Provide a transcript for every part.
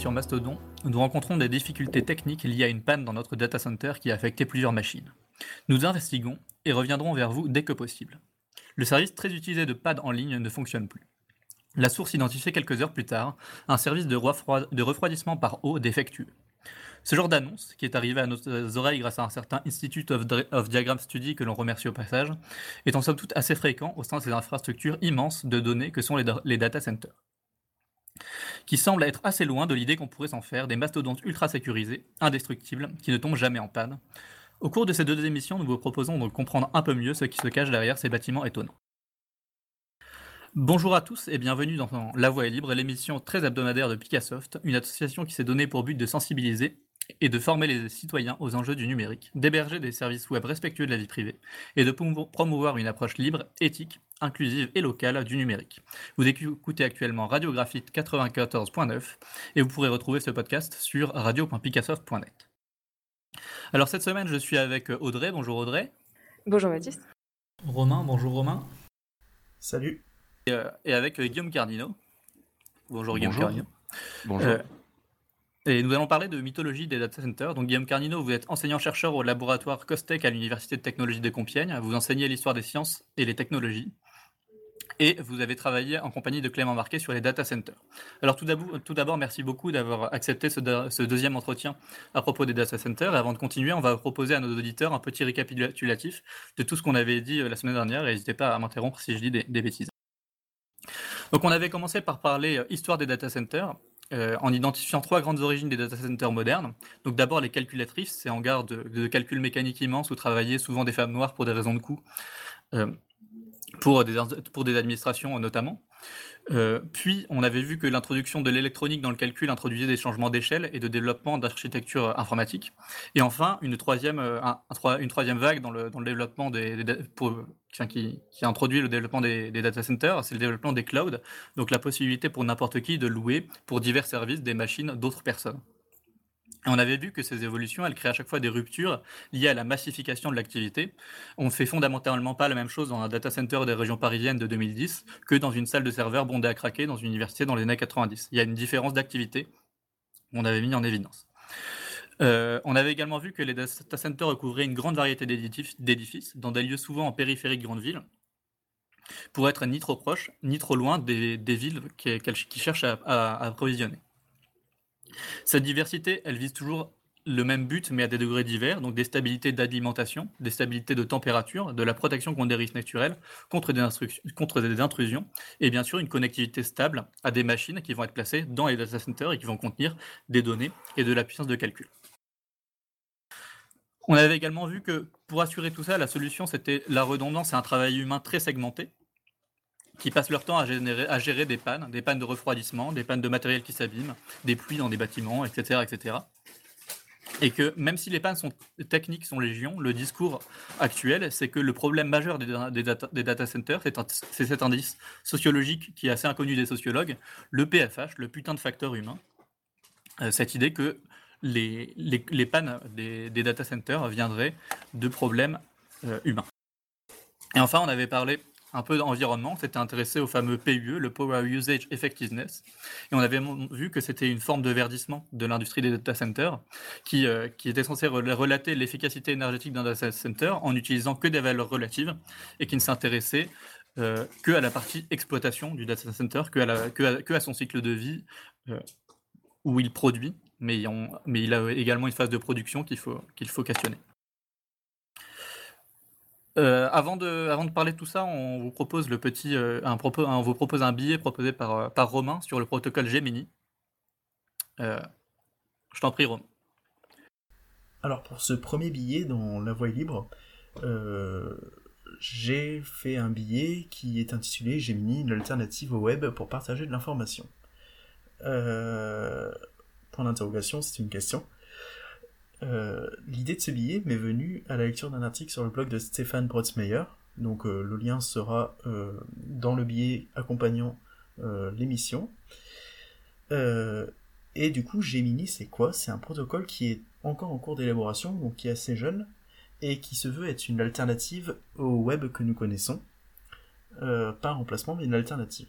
sur Mastodon, nous rencontrons des difficultés techniques liées à une panne dans notre data center qui a affecté plusieurs machines. Nous investiguons et reviendrons vers vous dès que possible. Le service très utilisé de pad en ligne ne fonctionne plus. La source identifiée quelques heures plus tard, un service de, refroidissement par eau défectueux. Ce genre d'annonce, qui est arrivé à nos oreilles grâce à un certain Institute of, Diagram Study que l'on remercie au passage, est en somme toute assez fréquent au sein de ces infrastructures immenses de données que sont les, data centers qui semble être assez loin de l'idée qu'on pourrait s'en faire des mastodontes ultra sécurisés, indestructibles, qui ne tombent jamais en panne. Au cours de ces deux émissions, nous vous proposons de comprendre un peu mieux ce qui se cache derrière ces bâtiments étonnants. Bonjour à tous et bienvenue dans La Voix est libre, l'émission très hebdomadaire de Picassoft, une association qui s'est donnée pour but de sensibiliser et de former les citoyens aux enjeux du numérique, d'héberger des services web respectueux de la vie privée et de promouvoir une approche libre, éthique, inclusive et locale du numérique. Vous écoutez actuellement Radiographite 94.9 et vous pourrez retrouver ce podcast sur radio.picassoft.net. Alors cette semaine, je suis avec Audrey. Bonjour Audrey. Bonjour Baptiste. Romain, bonjour Romain. Salut. Et, euh, avec Guillaume Cardino. Bonjour Guillaume Cardino. Bonjour. Euh, et nous allons parler de mythologie des data centers. Donc Guillaume Carnino, vous êtes enseignant-chercheur au laboratoire Costec à l'Université de technologie de Compiègne. Vous enseignez l'histoire des sciences et les technologies. Et vous avez travaillé en compagnie de Clément Marquet sur les data centers. Alors tout d'abord, merci beaucoup d'avoir accepté ce, deuxième entretien à propos des data centers. Et avant de continuer, on va proposer à nos auditeurs un petit récapitulatif de tout ce qu'on avait dit euh, la semaine dernière. Et n'hésitez pas à m'interrompre si je dis des bêtises. Donc on avait commencé par parler euh, histoire des data centers. Euh, en identifiant trois grandes origines des data centers modernes. Donc d'abord les calculatrices, c'est en garde de, de, calculs mécaniques immenses où travaillaient souvent des femmes noires pour des raisons de coût, euh, pour des administrations notamment. Euh, puis, on avait vu que l'introduction de l'électronique dans le calcul introduisait des changements d'échelle et de développement d'architecture informatique. Et enfin, une troisième, euh, une troisième vague dans le, développement des, qui, qui, introduit le développement des, des data centers, c'est le développement des clouds, donc la possibilité pour n'importe qui de louer pour divers services des machines d'autres personnes. On avait vu que ces évolutions, elles créent à chaque fois des ruptures liées à la massification de l'activité. On ne fait fondamentalement pas la même chose dans un data center des régions parisiennes de 2010 que dans une salle de serveur bondée à craquer dans une université dans les années 90. Il y a une différence d'activité qu'on avait mis en évidence. Euh, on avait également vu que les data centers recouvraient une grande variété d'édifices dans des lieux souvent en périphérie de grandes villes pour être ni trop proches ni trop loin des, villes qui, cherchent à approvisionner. Cette diversité, elle vise toujours le même but, mais à des degrés divers, donc des stabilités d'alimentation, des stabilités de température, de la protection contre des risques naturels, contre des, intrusions, et bien sûr une connectivité stable à des machines qui vont être placées dans les data centers et qui vont contenir des données et de la puissance de calcul. On avait également vu que pour assurer tout ça, la solution c'était la redondance et un travail humain très segmenté, qui passent leur temps à, gérer des pannes, des pannes de refroidissement, des pannes de matériel qui s'abîment, des pluies dans des bâtiments, etc., etc. Et que même si les pannes sont techniques sont légion, le discours actuel, c'est que le problème majeur des, data, centers, c'est cet indice sociologique qui est assez inconnu des sociologues, le PFH, le putain de facteur humain. Euh, cette idée que les, pannes des, data centers viendraient de problèmes euh, humains. Et enfin, on avait parlé un peu d'environnement, s'était intéressé au fameux PUE, le Power Usage Effectiveness, et on avait vu que c'était une forme de verdissement de l'industrie des data centers, qui, euh, qui était censé relater l'efficacité énergétique d'un data center en utilisant que des valeurs relatives, et qui ne s'intéressait euh, que à la partie exploitation du data center, que à, son cycle de vie, euh, où il produit, mais, mais il a également une phase de production qu'il faut, qu'il faut questionner. Euh, avant, de, parler de tout ça, on vous propose euh, un billet proposé par, euh, par Romain sur le protocole Gemini. je t'en prie, Romain. Alors pour ce premier billet dans La Voie libre, j'ai fait un billet qui est intitulé Gemini, une alternative au web pour partager de l'information. point d'interrogation, c'est une question. Euh, l'idée de ce billet m'est venue à la lecture d'un article sur le blog de Stéphane Brotzmeyer. Donc euh, le lien sera euh, dans le billet accompagnant l'émission. et du coup, Gemini, c'est quoi? C'est un protocole qui est encore en cours d'élaboration, donc qui est assez jeune, et qui se veut être une alternative au web que nous connaissons. pas un remplacement, mais une alternative.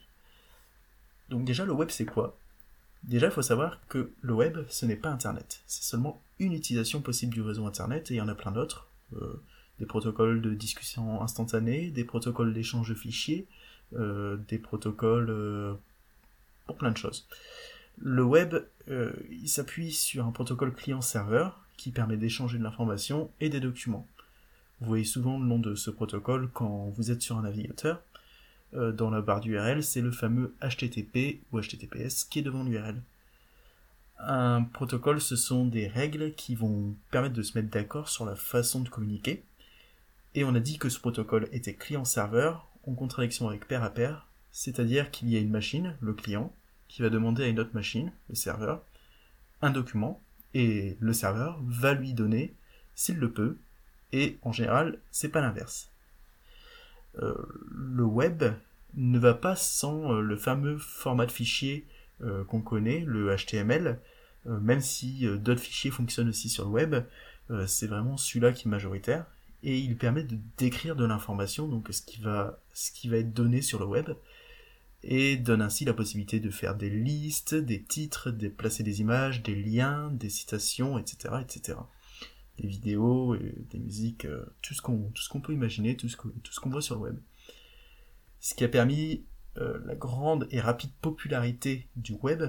Donc déjà, le web, c'est quoi? Déjà, il faut savoir que le web, ce n'est pas Internet. C'est seulement une utilisation possible du réseau Internet, et il y en a plein d'autres. Euh, des protocoles de discussion instantanée, des protocoles d'échange de fichiers, euh, des protocoles euh, pour plein de choses. Le web, il s'appuie sur un protocole client-serveur qui permet d'échanger de l'information et des documents. Vous voyez souvent le nom de ce protocole quand vous êtes sur un navigateur. Dans la barre d'URL, c'est le fameux HTTP ou HTTPS qui est devant l'URL. Un protocole, ce sont des règles qui vont permettre de se mettre d'accord sur la façon de communiquer. Et on a dit que ce protocole était client-serveur, en contradiction avec pair à pair, c'est-à-dire qu'il y a une machine, le client, qui va demander à une autre machine, le serveur, un document, et le serveur va lui donner, s'il le peut, et en général, c'est pas l'inverse. Euh, le web ne va pas sans euh, le fameux format de fichier qu'on connaît, le HTML, même si d'autres fichiers fonctionnent aussi sur le web, c'est vraiment celui-là qui est majoritaire, et il permet de décrire de l'information, donc ce qui, va, ce qui va être donné sur le web, et donne ainsi la possibilité de faire des listes, des titres, de placer des images, des liens, des citations, etc., etc des vidéos, et des musiques, euh, tout ce qu'on peut imaginer, tout ce tout ce qu'on voit sur le web. Ce qui a permis euh, la grande et rapide popularité du web,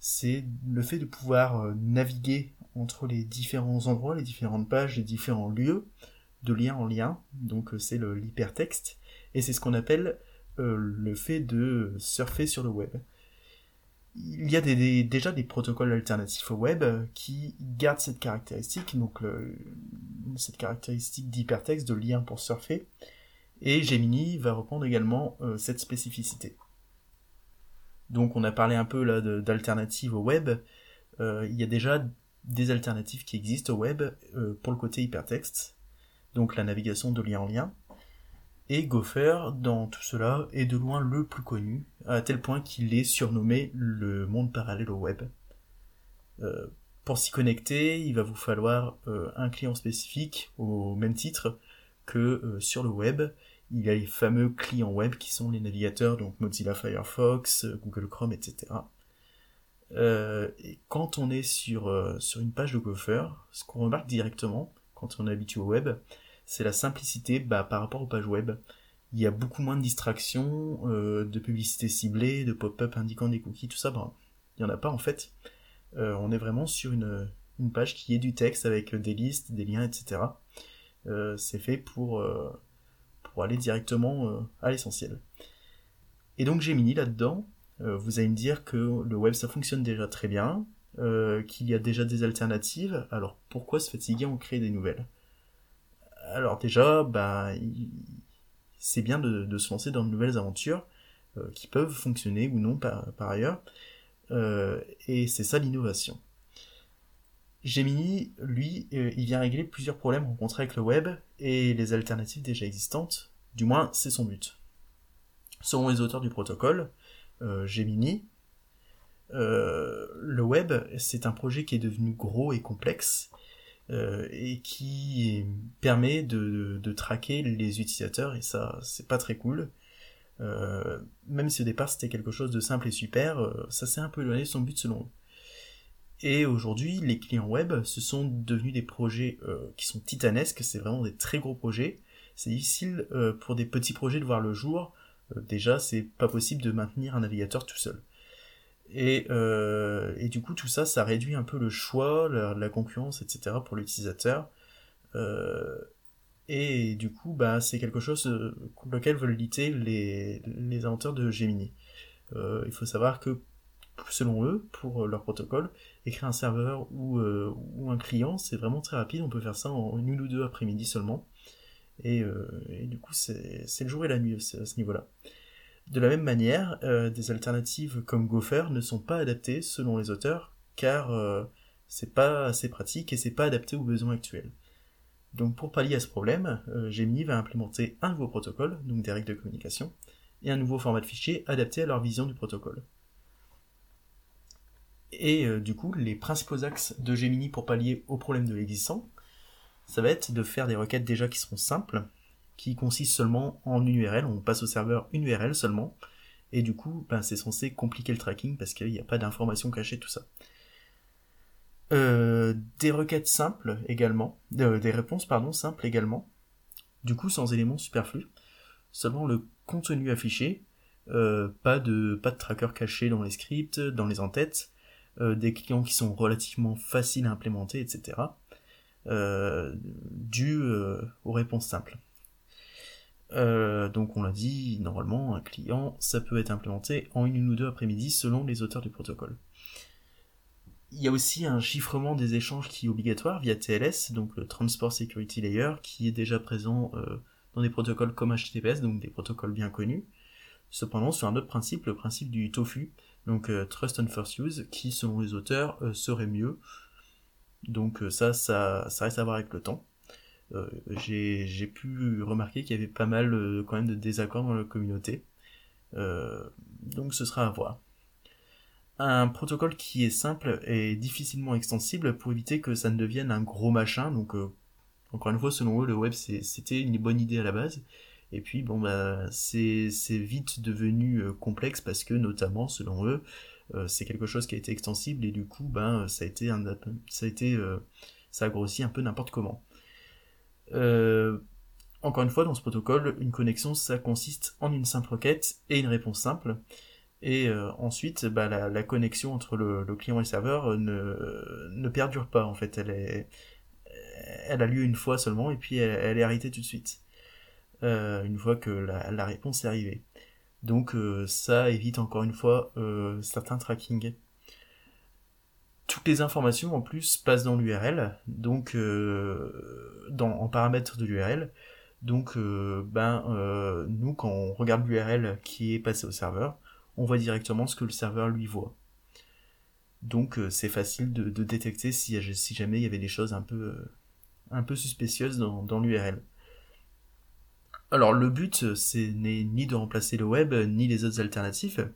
c'est le fait de pouvoir euh, naviguer entre les différents endroits, les différentes pages, les différents lieux, de lien en lien. Donc c'est l'hypertexte et c'est ce qu'on appelle le fait de surfer sur le web il y a déjà des protocoles alternatifs au web qui gardent cette caractéristique, donc cette caractéristique d'hypertexte, de lien pour surfer, et Gemini va reprendre également euh, cette spécificité. Donc on a parlé un peu là d'alternatives au web, euh, il y a déjà des alternatives qui existent au web euh, pour le côté hypertexte, donc la navigation de lien en lien, et Gopher, dans tout cela, est de loin le plus connu, à tel point qu'il est surnommé le monde parallèle au web. Pour s'y connecter, il va vous falloir un client spécifique au même titre que euh, sur le web. Il y a les fameux clients web qui sont les navigateurs, donc Mozilla Firefox, Google Chrome, etc. et quand on est sur, sur une page de Gopher, ce qu'on remarque directement quand on est habitué au web, c'est la simplicité bah, par rapport aux pages web. Il y a beaucoup moins de distractions, euh, de publicité ciblée, de pop-up indiquant des cookies, tout ça, bah, il n'y en a pas en fait. Euh, on est vraiment sur une, une, page qui est du texte avec des listes, des liens, etc. Euh, c'est fait pour, pour aller directement à l'essentiel. Et donc Gemini là-dedans, vous allez me dire que le web ça fonctionne déjà très bien, qu'il y a déjà des alternatives, alors pourquoi se fatiguer en créer des nouvelles? Alors déjà, bah, c'est bien de, se lancer dans de nouvelles aventures euh, qui peuvent fonctionner ou non par, ailleurs. Euh, et c'est ça l'innovation. Gemini, lui, euh, il vient régler plusieurs problèmes rencontrés avec le web et les alternatives déjà existantes. Du moins, c'est son but. Selon les auteurs du protocole, Gemini, le web, c'est un projet qui est devenu gros et complexe euh, et qui permet de, de, traquer les utilisateurs et ça c'est pas très cool. Euh, même si au départ c'était quelque chose de simple et super, euh, ça s'est un peu éloigné de son but selon eux. Et aujourd'hui, les clients web, ce sont devenus des projets qui sont titanesques, c'est vraiment des très gros projets. C'est difficile pour des petits projets de voir le jour. déjà, c'est pas possible de maintenir un navigateur tout seul. Et, euh, du coup, tout ça, ça réduit un peu le choix, la, concurrence, etc. pour l'utilisateur. Euh, et du coup, bah, c'est quelque chose euh, contre lequel veulent lutter les, les inventeurs de Gemini. Euh, il faut savoir que, selon eux, pour leur protocole, écrire un serveur ou, euh, ou un client, c'est vraiment très rapide. On peut faire ça en une ou deux après-midi seulement. Et, et, du coup, c'est le jour et la nuit à ce niveau-là. De la même manière, euh, des alternatives comme Gopher ne sont pas adaptées selon les auteurs, car euh, c'est pas assez pratique et c'est pas adapté aux besoins actuels. Donc pour pallier à ce problème, euh, Gemini va implémenter un nouveau protocole, donc des règles de communication, et un nouveau format de fichier adapté à leur vision du protocole. Et du coup, les principaux axes de Gemini pour pallier au problème de l'existant, ça va être de faire des requêtes déjà qui seront simples, qui consiste seulement en une URL, on passe au serveur une URL seulement, Et du coup, ben, c'est censé compliquer le tracking parce qu'il n'y a pas d'informations cachées, tout ça. Euh, des requêtes simples également, euh, des réponses pardon simples également. Du coup, sans éléments superflus, seulement le contenu affiché, euh, pas de pas de tracker caché dans les scripts, dans les entêtes, des clients qui sont relativement faciles à implémenter, etc. dû aux réponses simples. donc on l'a dit, normalement un client, ça peut être implémenté en une ou deux après-midi selon les auteurs du protocole. Il y a aussi un chiffrement des échanges qui est obligatoire via TLS, donc le Transport Security Layer, qui est déjà présent euh, dans des protocoles comme HTTPS, donc des protocoles bien connus. Cependant, sur un autre principe, le principe du TOFU, donc euh, Trust and First Use, qui selon les auteurs euh, serait mieux. Donc ça, ça, ça reste à voir avec le temps. J'ai pu remarquer qu'il y avait pas mal quand même de désaccords dans la communauté. donc ce sera à voir un protocole qui est simple et difficilement extensible pour éviter que ça ne devienne un gros machin. Donc, euh, encore une fois, selon eux, le web c'était une bonne idée à la base. Et puis, bon, bah, c'est vite devenu euh, complexe parce que, notamment, selon eux, euh, c'est quelque chose qui a été extensible et du coup, ben, ça a été un, ça a été, ça a grossi un peu n'importe comment. encore une fois, dans ce protocole, une connexion, ça consiste en une simple requête et une réponse simple. Et euh, ensuite, bah, la, connexion entre le, client et le serveur euh, ne, ne, perdure pas en fait. Elle, est, elle a lieu une fois seulement et puis elle, est arrêtée tout de suite. Euh, une fois que la, réponse est arrivée. Donc ça évite encore une fois certains tracking. Toutes les informations en plus passent dans l'URL, donc en paramètres de l'URL. Donc ben nous quand on regarde l'URL qui est passé au serveur, on voit directement ce que le serveur lui voit. Donc euh, c'est facile de, détecter si, jamais il y avait des choses un peu, euh, un peu suspicieuses dans, l'URL. Alors le but, c'est n'est ni de remplacer le web, ni les autres alternatives.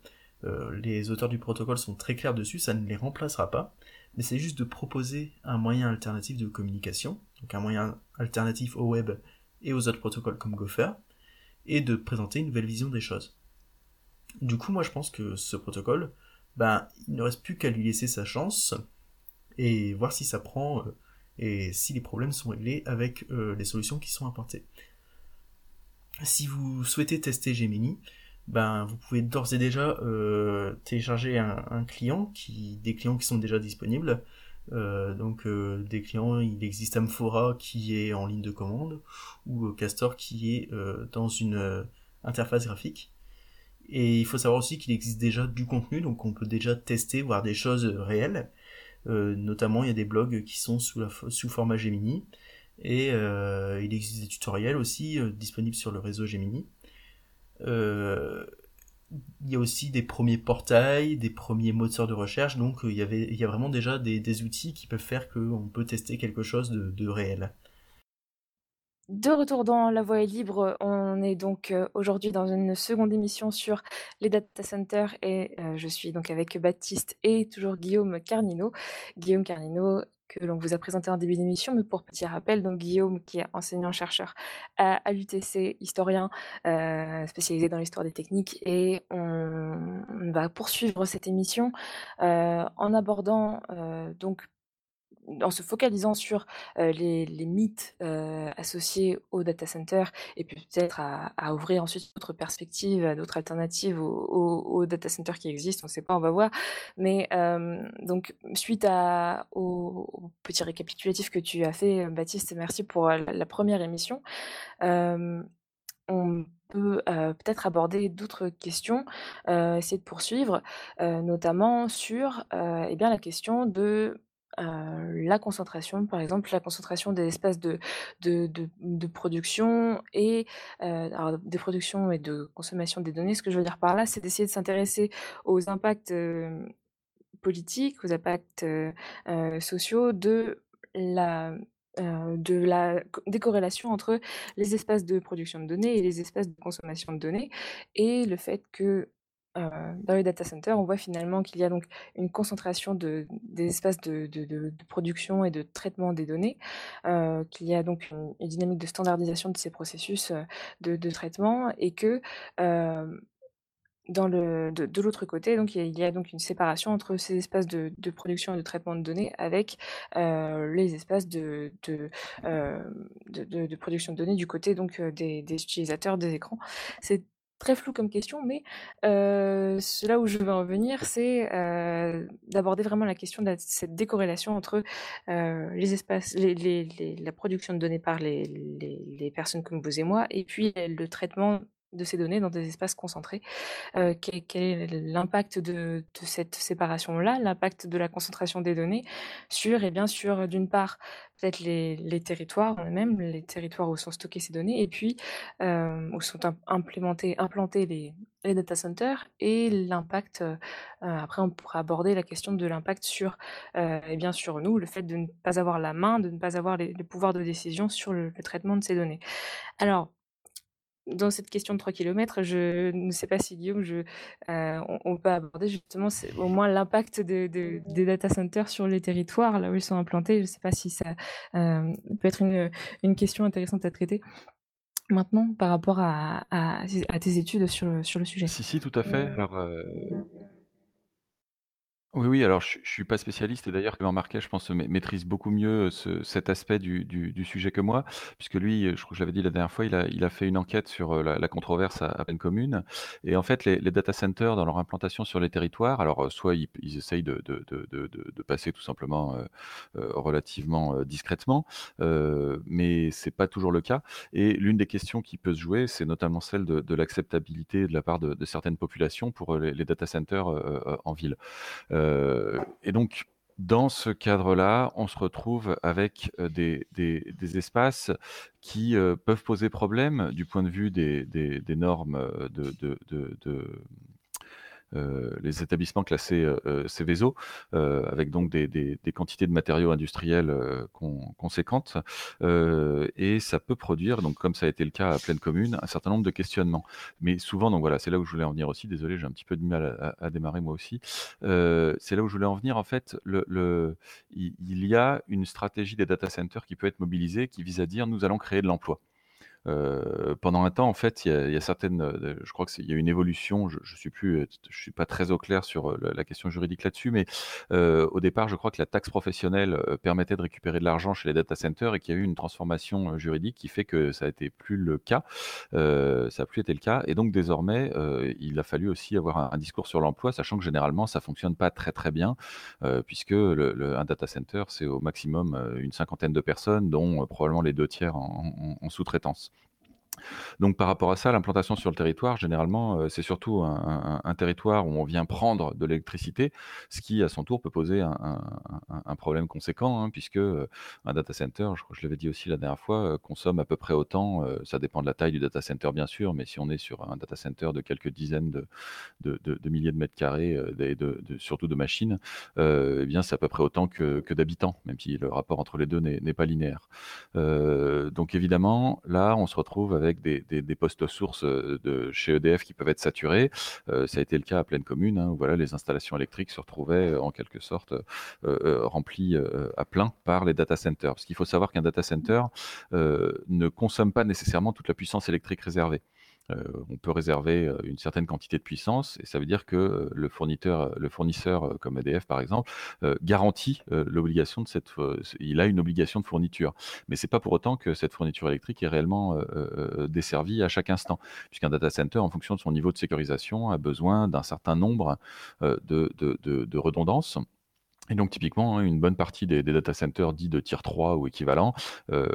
Euh, les auteurs du protocole sont très clairs dessus, ça ne les remplacera pas. Mais c'est juste de proposer un moyen alternatif de communication, donc un moyen alternatif au web et aux autres protocoles comme Gopher, et de présenter une nouvelle vision des choses. Du coup, moi je pense que ce protocole, ben, il ne reste plus qu'à lui laisser sa chance et voir si ça prend euh, et si les problèmes sont réglés avec euh, les solutions qui sont apportées. Si vous souhaitez tester Gemini, ben vous pouvez d'ores et déjà euh, télécharger un, client, qui, des clients qui sont déjà disponibles. donc des clients, il existe Amphora qui est en ligne de commande ou Castor qui est dans une interface graphique. Et il faut savoir aussi qu'il existe déjà du contenu, donc on peut déjà tester, voir des choses réelles. Euh, notamment, il y a des blogs qui sont sous, la, sous format Gemini. Et euh, il existe des tutoriels aussi euh, disponibles sur le réseau Gemini. il y a aussi des premiers portails, des premiers moteurs de recherche, donc il, y avait, il y a vraiment déjà des, outils qui peuvent faire qu'on peut tester quelque chose de réel. De retour dans La Voix est libre, on est donc euh, aujourd'hui dans une seconde émission sur les data centers et euh, je suis donc avec Baptiste et toujours Guillaume Carnino. Guillaume Carnino que l'on vous a présenté en début d'émission, mais pour petit rappel, donc Guillaume qui est enseignant-chercheur à, l'UTC, historien euh, spécialisé dans l'histoire des techniques et on, va poursuivre cette émission en abordant donc en se focalisant sur les, mythes associés au data center et puis peut-être à, ouvrir ensuite d'autres perspectives, d'autres alternatives au, data center qui existent, on ne sait pas, on va voir. Mais donc suite au, petit récapitulatif que tu as fait, Baptiste, merci pour la, première émission. on peut peut-être aborder d'autres questions, essayer de poursuivre, notamment sur eh bien, la question de la concentration, par exemple, la concentration des espaces de, production et alors, de production et de consommation des données. Ce que je veux dire par là, c'est d'essayer de s'intéresser aux impacts politiques, aux impacts sociaux de la de la des corrélations entre les espaces de production de données et les espaces de consommation de données et le fait que euh, dans les data centers, on voit finalement qu'il y a donc une concentration de, des espaces de, production et de traitement des données, euh, qu'il y a donc une, dynamique de standardisation de ces processus euh, de, traitement et que dans de, l'autre côté, donc il y, a, donc une séparation entre ces espaces de, production et de traitement de données avec les espaces de, production de données du côté donc des, utilisateurs des écrans. Très flou comme question, mais euh, là où je veux en venir, c'est d'aborder vraiment la question de cette décorrélation entre les espaces, la production de données par les, les, personnes comme vous et moi, et puis le traitement de ces données dans des espaces concentrés. quel, est l'impact de, cette séparation-là, l'impact de la concentration des données sur, et bien sûr, d'une part, peut-être les, territoires eux-mêmes, les territoires où sont stockées ces données, et puis où sont implantés les, data centers, et l'impact, après on pourra aborder la question de l'impact sur, et bien sur nous, le fait de ne pas avoir la main, de ne pas avoir les, pouvoirs de décision sur le, le traitement de ces données. Alors, dans cette question de 3 km, je ne sais pas si Guillaume, je, euh, on, peut aborder justement au moins l'impact des data centers sur les territoires, là où ils sont implantés. Je ne sais pas si ça euh, peut être une, une, question intéressante à traiter. Maintenant, par rapport à, à, tes études sur, sur, le sujet. Si, si, tout à fait. Alors, euh, oui, oui, alors je ne suis pas spécialiste et d'ailleurs Clément Marquet, je pense, maîtrise beaucoup mieux ce cet aspect du sujet que moi, puisque lui, je crois que je l'avais dit la dernière fois, il a fait une enquête sur, la controverse à peine commune et en fait les data centers dans leur implantation sur les territoires, alors, soit ils essayent de passer tout simplement, relativement, discrètement, mais c'est pas toujours le cas et l'une des questions qui peut se jouer, c'est notamment celle de l'acceptabilité de la part de certaines populations pour, les data centers, en ville. Et donc, dans ce cadre-là, on se retrouve avec euh, des, espaces qui euh, peuvent poser problème du point de vue des, normes de, euh, les établissements classés euh, euh, Céveso, avec donc des, quantités de matériaux industriels conséquentes, et ça peut produire, donc comme ça a été le cas à pleine commune, un certain nombre de questionnements. Mais souvent, donc voilà, c'est là où je voulais en venir aussi. Désolé, j'ai un petit peu de mal à, démarrer moi aussi. c'est là où je voulais en venir. En fait, il y a une stratégie des data centers qui peut être mobilisée, qui vise à dire nous allons créer de l'emploi. Euh, pendant un temps, en fait, il y a, certaines, euh, je crois qu'il y a une évolution. Je, je suis plus, euh, je suis pas très au clair sur la, question juridique là-dessus, mais au départ, je crois que la taxe professionnelle permettait de récupérer de l'argent chez les data centers et qu'il y a eu une transformation juridique qui fait que ça a été plus le cas. ça a plus été le cas, et donc désormais, il a fallu aussi avoir un, discours sur l'emploi, sachant que généralement, ça fonctionne pas très très bien, puisque le, un data center, c'est au maximum une cinquantaine de personnes, dont probablement les deux tiers en sous-traitance. Donc par rapport à ça, l'implantation sur le territoire, généralement, euh, c'est surtout un, territoire où on vient prendre de l'électricité, ce qui à son tour peut poser un, problème conséquent, hein, puisque euh, un data center, je je l'avais dit aussi la dernière fois, euh, consomme à peu près autant, ça dépend de la taille du data center bien sûr, mais si on est sur un data center de quelques dizaines de, milliers de mètres carrés, surtout de machines, eh bien c'est à peu près autant que, d'habitants, même si le rapport entre les deux n'est pas linéaire. donc évidemment, là, on se retrouve avec avec des, postes sources euh, de chez EDF qui peuvent être saturés. Euh, ça a été le cas à pleine commune, hein, où voilà, les installations électriques se retrouvaient euh, en quelque sorte remplies à plein par les data centers. Parce qu'il faut savoir qu'un data center ne consomme pas nécessairement toute la puissance électrique réservée. Euh, on peut réserver euh, une certaine quantité de puissance et ça veut dire que euh, le fournisseur, comme EDF par exemple, garantit l'obligation de cette, il a une obligation de fourniture. Mais c'est pas pour autant que cette fourniture électrique est réellement desservie à chaque instant, puisqu'un data center, en fonction de son niveau de sécurisation, a besoin d'un certain nombre de redondances et donc typiquement, hein, une bonne partie des, data centers dits de tier 3 ou équivalent euh,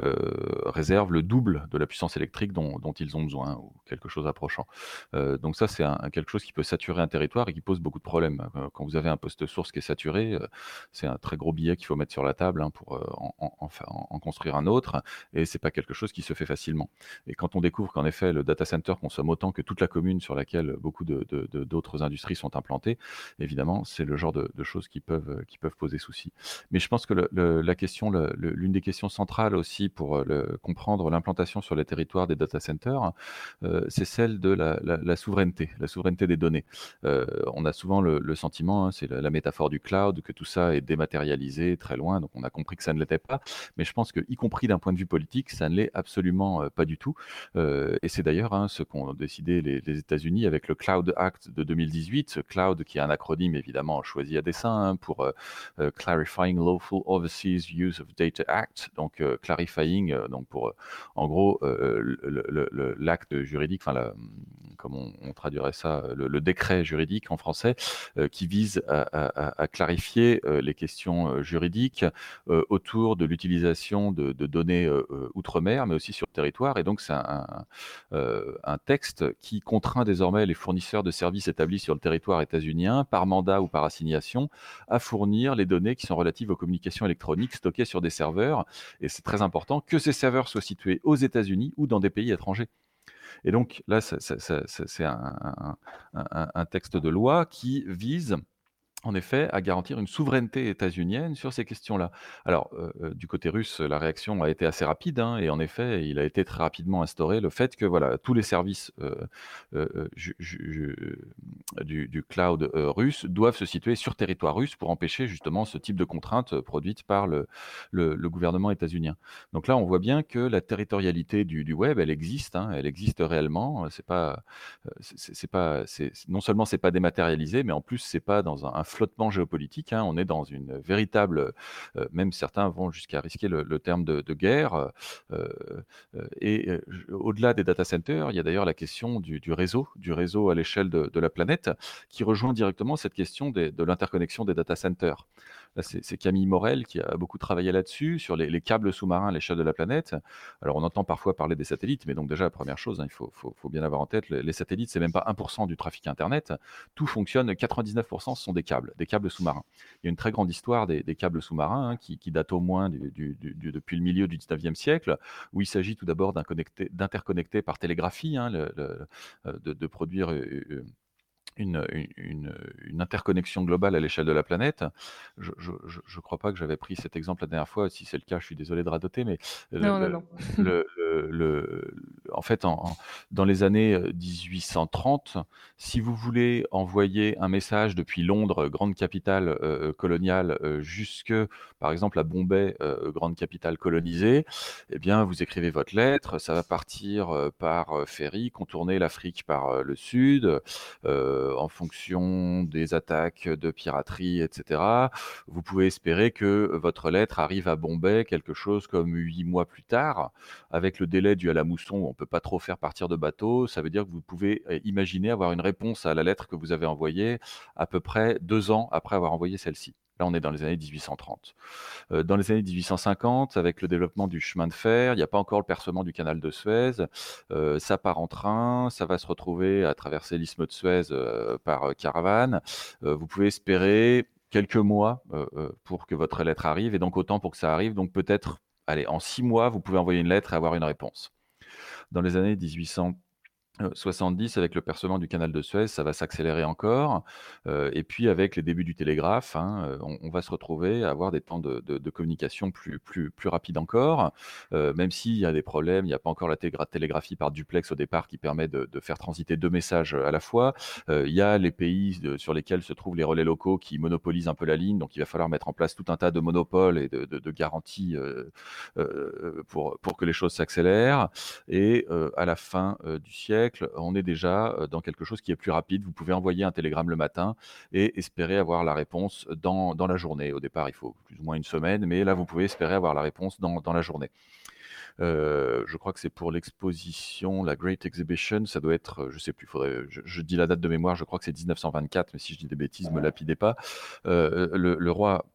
réservent le double de la puissance électrique dont, ils ont besoin, ou quelque chose approchant. Euh, donc ça, c'est quelque chose qui peut saturer un territoire et qui pose beaucoup de problèmes. Euh, quand vous avez un poste source qui est saturé, euh, c'est un très gros billet qu'il faut mettre sur la table hein, pour en, en, en, construire un autre, et c'est pas quelque chose qui se fait facilement. Et quand on découvre qu'en effet, le data center consomme autant que toute la commune sur laquelle beaucoup d'autres de, de, industries sont implantées, évidemment, c'est le genre de, choses qui peuvent, qui peuvent poser souci. Mais je pense que la question, l'une des questions centrales aussi pour comprendre l'implantation sur les territoires des data centers, c'est celle de la, souveraineté, la souveraineté des données. on a souvent le, sentiment, hein, c'est la, métaphore du cloud, que tout ça est dématérialisé très loin, donc on a compris que ça ne l'était pas. Mais je pense que, y compris d'un point de vue politique, ça ne l'est absolument pas du tout. et c'est d'ailleurs hein, ce qu'ont décidé les, États-Unis avec le Cloud Act de 2018, ce cloud qui est un acronyme évidemment choisi à dessein hein, pour euh, euh, Clarifying Lawful Overseas Use of Data Act, donc euh, clarifying, donc pour en gros l'acte juridique, enfin la, comme on, traduirait ça, le, décret juridique en français, qui vise à, clarifier les questions juridiques autour de l'utilisation de, données outre-mer, mais aussi sur le territoire. Et donc c'est un, un texte qui contraint désormais les fournisseurs de services établis sur le territoire états-unien, par mandat ou par assignation, à fournir les données qui sont relatives aux communications électroniques stockées sur des serveurs. Et c'est très important que ces serveurs soient situés aux États-Unis ou dans des pays étrangers. Et donc là, c'est un, texte de loi qui vise en effet, à garantir une souveraineté états-unienne sur ces questions-là. Alors, euh, euh, du côté russe, la réaction a été assez rapide, hein, et en effet, il a été très rapidement instauré le fait que voilà, tous les services euh, du, cloud russe doivent se situer sur territoire russe pour empêcher justement ce type de contraintes produites par le, gouvernement états-unien. Donc là, on voit bien que la territorialité du, web, elle existe, hein, elle existe réellement. C'est pas, c'est pas, non seulement c'est pas dématérialisé, mais en plus c'est pas dans un flottement géopolitique. Hein. On est dans une véritable, euh, même certains vont jusqu'à risquer le, terme de, guerre. Euh, euh, et au-delà des data centers, il y a d'ailleurs la question du, réseau, du réseau à l'échelle de, la planète, qui rejoint directement cette question de l'interconnexion des data centers c'est Camille Morel qui a beaucoup travaillé là-dessus, sur les, câbles sous-marins à l'échelle de la planète. Alors, on entend parfois parler des satellites, mais donc déjà, la première chose, hein, il faut, bien avoir en tête, les, satellites, c'est même pas 1% du trafic Internet. Tout fonctionne, 99% ce sont des câbles, des câbles sous-marins. Il y a une très grande histoire des, câbles sous-marins hein, qui, date au moins depuis le milieu du 19e siècle, où il s'agit tout d'abord d'interconnecter par télégraphie, hein, euh, de, produire... Euh, euh, une, une, une, interconnexion globale à l'échelle de la planète. Je ne crois pas que j'avais pris cet exemple la dernière fois. Si c'est le cas, je suis désolé de radoter, mais non, non, non. Le, en fait, dans les années 1830, si vous voulez envoyer un message depuis Londres, grande capitale euh, coloniale, euh, jusque, par exemple, à Bombay, euh, grande capitale colonisée, eh bien, vous écrivez votre lettre, ça va partir par ferry, contourner l'Afrique par le sud. Euh, en fonction des attaques de piraterie, etc., vous pouvez espérer que votre lettre arrive à Bombay quelque chose comme huit mois plus tard, avec le délai dû à la mousson on ne peut pas trop faire partir de bateau. Ça veut dire que vous pouvez euh, imaginer avoir une réponse à la lettre que vous avez envoyée à peu près deux ans après avoir envoyé celle-ci. Là, on est dans les années 1830. Euh, dans les années 1850, avec le développement du chemin de fer, il n'y a pas encore le percement du canal de Suez. Euh, ça part en train, ça va se retrouver à traverser l'isthme de Suez euh, par caravane. vous pouvez espérer quelques mois pour que votre lettre arrive, et donc autant pour que ça arrive. Donc peut-être, allez, en six mois, vous pouvez envoyer une lettre et avoir une réponse. Dans les années 1800 70 avec le percement du canal de Suez, ça va s'accélérer encore. et puis avec les débuts du télégraphe, hein, on, va se retrouver à avoir des temps de, communication plus, plus, plus rapides encore. même s'il y a des problèmes, il n'y a pas encore la télégraphie par duplex au départ qui permet de, faire transiter deux messages à la fois. il y a les pays sur lesquels se trouvent les relais locaux qui monopolisent un peu la ligne, donc il va falloir mettre en place tout un tas de monopoles et de, garanties pour, pour que les choses s'accélèrent. Et à la fin du siècle, on est déjà dans quelque chose qui est plus rapide. Vous pouvez envoyer un télégramme le matin et espérer avoir la réponse dans, la journée. Au départ, il faut plus ou moins une semaine, mais là, vous pouvez espérer avoir la réponse dans, la journée. je crois que c'est pour l'exposition, la Great Exhibition, ça doit être, je sais plus, faudrait, je, dis la date de mémoire, je crois que c'est 1924, mais si je dis des bêtises, me lapidez pas. le, roi euh,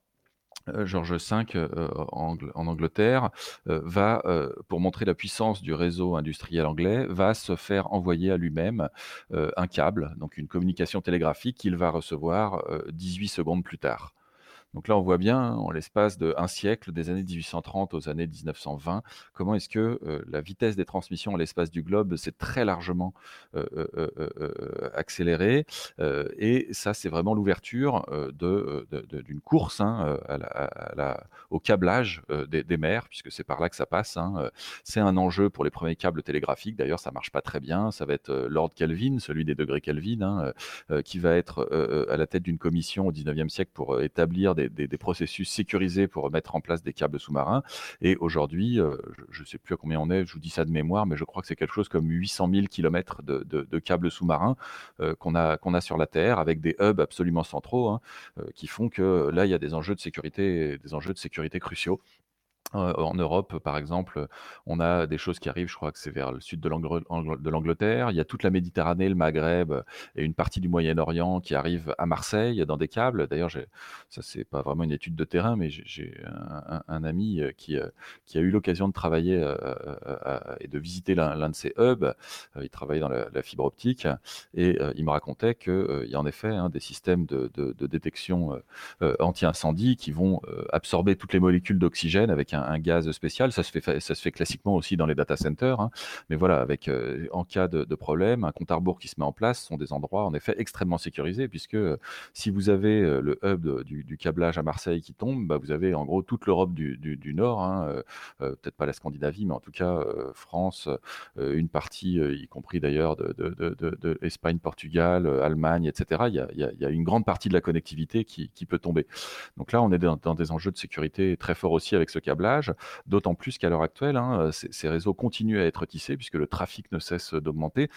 George V euh, en, Angleterre euh, va, pour montrer la puissance du réseau industriel anglais, va se faire envoyer à lui-même un câble, donc une communication télégraphique qu'il va recevoir 18 secondes plus tard. Donc là, on voit bien, hein, en l'espace d'un siècle, des années 1830 aux années 1920, comment est-ce que la vitesse des transmissions à l'espace du globe s'est très largement accélérée. et ça, c'est vraiment l'ouverture d'une course hein, au câblage des, mers, puisque c'est par là que ça passe. Hein, c'est un enjeu pour les premiers câbles télégraphiques. D'ailleurs, ça marche pas très bien. Ça va être Lord Kelvin, celui des degrés Kelvin, qui va être à la tête d'une commission au 19e siècle pour établir des, processus sécurisés pour mettre en place des câbles sous-marins. Et aujourd'hui, euh, je ne sais plus à combien on est, je vous dis ça de mémoire, mais je crois que c'est quelque chose comme 800 000 km de, câbles sous-marins euh, qu'on a, qu'on a sur la Terre, avec des hubs absolument centraux, hein, euh, qui font que là, il y a des enjeux de sécurité, des enjeux de sécurité cruciaux. En Europe, par exemple, on a des choses qui arrivent, je crois que c'est vers le sud de l'Angleterre. Il y a toute la Méditerranée, le Maghreb et une partie du Moyen-Orient qui arrivent à Marseille dans des câbles. D'ailleurs, ça c'est pas vraiment une étude de terrain, mais j'ai un, ami qui, qui a eu l'occasion de travailler et de visiter l'un de ces hubs. Il travaillait dans la, fibre optique et il me racontait qu'il y a en effet hein, des systèmes de, de détection anti-incendie qui vont absorber toutes les molécules d'oxygène avec un un, gaz spécial. Ça se fait, ça se fait classiquement aussi dans les data centers. Hein. Mais voilà, avec euh, en cas de, problème, un compte à rebours qui se met en place sont des endroits en effet extrêmement sécurisés, puisque euh, si vous avez euh, le hub du, câblage à Marseille qui tombe, bah, vous avez en gros toute l'Europe du, Nord, hein, peut-être pas la Scandinavie, mais en tout cas France, une partie, y compris d'ailleurs de, Espagne, Portugal, Allemagne, etc. Il y, a, une grande partie de la connectivité qui, peut tomber. Donc là, on est dans des enjeux de sécurité très forts aussi avec ce câblage d'autant plus qu'à l'heure actuelle, hein, euh, ces, réseaux continuent à être tissés puisque le trafic ne cesse d'augmenter.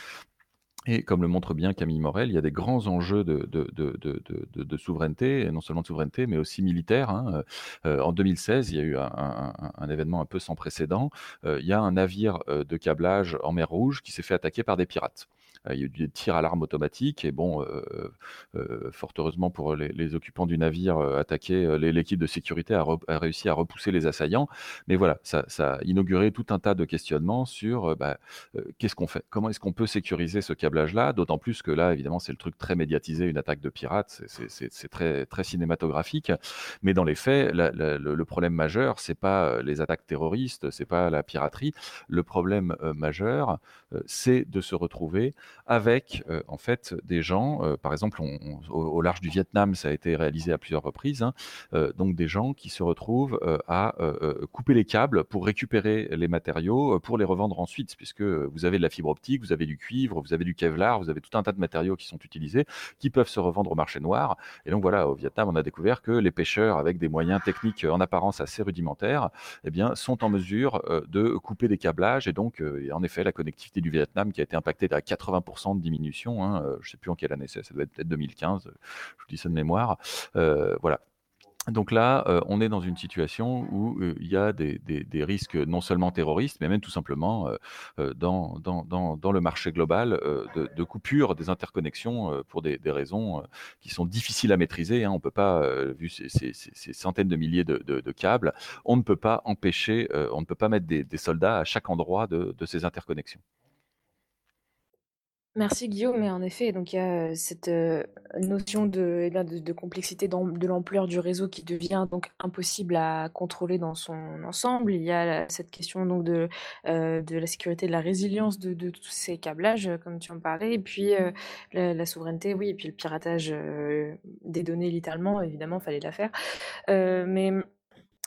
Et comme le montre bien Camille Morel, il y a des grands enjeux de, souveraineté, non seulement de souveraineté, mais aussi militaire. Hein. Euh, en 2016, il y a eu un, événement un peu sans précédent. Euh, il y a un navire de câblage en mer Rouge qui s'est fait attaquer par des pirates. Euh, il y a eu des tirs à l'arme automatique. Et bon, euh, euh, fort heureusement pour les, occupants du navire attaqué, l'équipe de sécurité a, réussi à repousser les assaillants. Mais voilà, ça, a inauguré tout un tas de questionnements sur bah, qu'est-ce qu'on fait? Comment est-ce qu'on peut sécuriser ce câblage-là? D'autant plus que là, évidemment, c'est le truc très médiatisé, une attaque de pirates, c'est très, cinématographique. Mais dans les faits, le, problème majeur, c'est pas les attaques terroristes, c'est pas la piraterie. Le problème majeur, c'est de se retrouver avec euh, en fait des gens, euh, par exemple au, large du Vietnam, ça a été réalisé à plusieurs reprises, hein, euh, donc des gens qui se retrouvent à couper les câbles pour récupérer les matériaux pour les revendre ensuite, puisque vous avez de la fibre optique, vous avez du cuivre, vous avez du kevlar, vous avez tout un tas de matériaux qui sont utilisés, qui peuvent se revendre au marché noir. Et donc voilà, au Vietnam, on a découvert que les pêcheurs, avec des moyens techniques en apparence assez rudimentaires, eh bien, sont en mesure de couper des câblages. Et donc, en effet, la connectivité du Vietnam qui a été impactée à 80 de diminution. Hein, euh, je ne sais plus en quelle année c'est, ça doit être peut-être 2015, je vous dis ça de mémoire. Euh, voilà. Donc là, euh, on est dans une situation où il y a des, risques non seulement terroristes, mais même tout simplement dans, le marché global de, coupure des interconnexions pour des, raisons qui sont difficiles à maîtriser. Hein. On ne peut pas, vu ces, centaines de milliers de, câbles, on ne peut pas empêcher, on ne peut pas mettre des, soldats à chaque endroit de ces interconnexions. Merci Guillaume, mais en effet, donc il y a, cette, notion de, eh complexité de l'ampleur du réseau qui devient donc impossible à contrôler dans son ensemble. Il y a cette question donc de, de la sécurité, de la résilience de tous ces câblages, comme tu en parlais et puis, la souveraineté, oui et puis le piratage, des données littéralement, évidemment, fallait la faire. mais